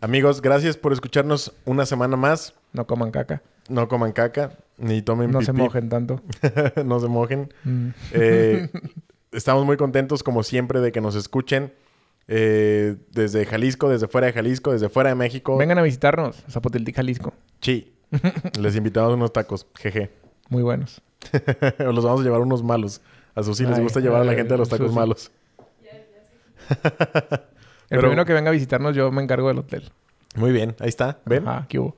Amigos, gracias por escucharnos una semana más. no coman caca. No coman caca, ni tomen No se mojen tanto. no se mojen. Mm. Eh, estamos muy contentos, como siempre, de que nos escuchen. eh, desde Jalisco, desde fuera de Jalisco, desde fuera de México. Vengan a visitarnos. Zapotiltic, Jalisco. Sí. Les invitamos unos tacos. Jeje. Muy buenos. los vamos a llevar unos malos. A sus sí les gusta llevar a la gente a los tacos Susi. malos. El Pero- primero que venga a visitarnos, yo me encargo del hotel. Muy bien, ahí está. ¿Ven? Ajá, ¿qué hubo?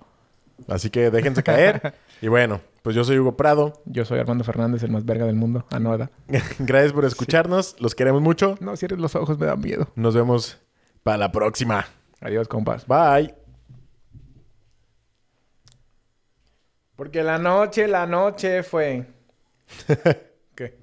Así que déjense caer. Y bueno, pues yo soy Hugo Prado. Yo soy Armando Fernández, el más verga del mundo. Ah, no, ¿verdad? Gracias por escucharnos. Los queremos mucho. No, cierres los ojos, me da miedo. Nos vemos para la próxima. Adiós, compas. Bye. Porque la noche, la noche fue... ¿Qué?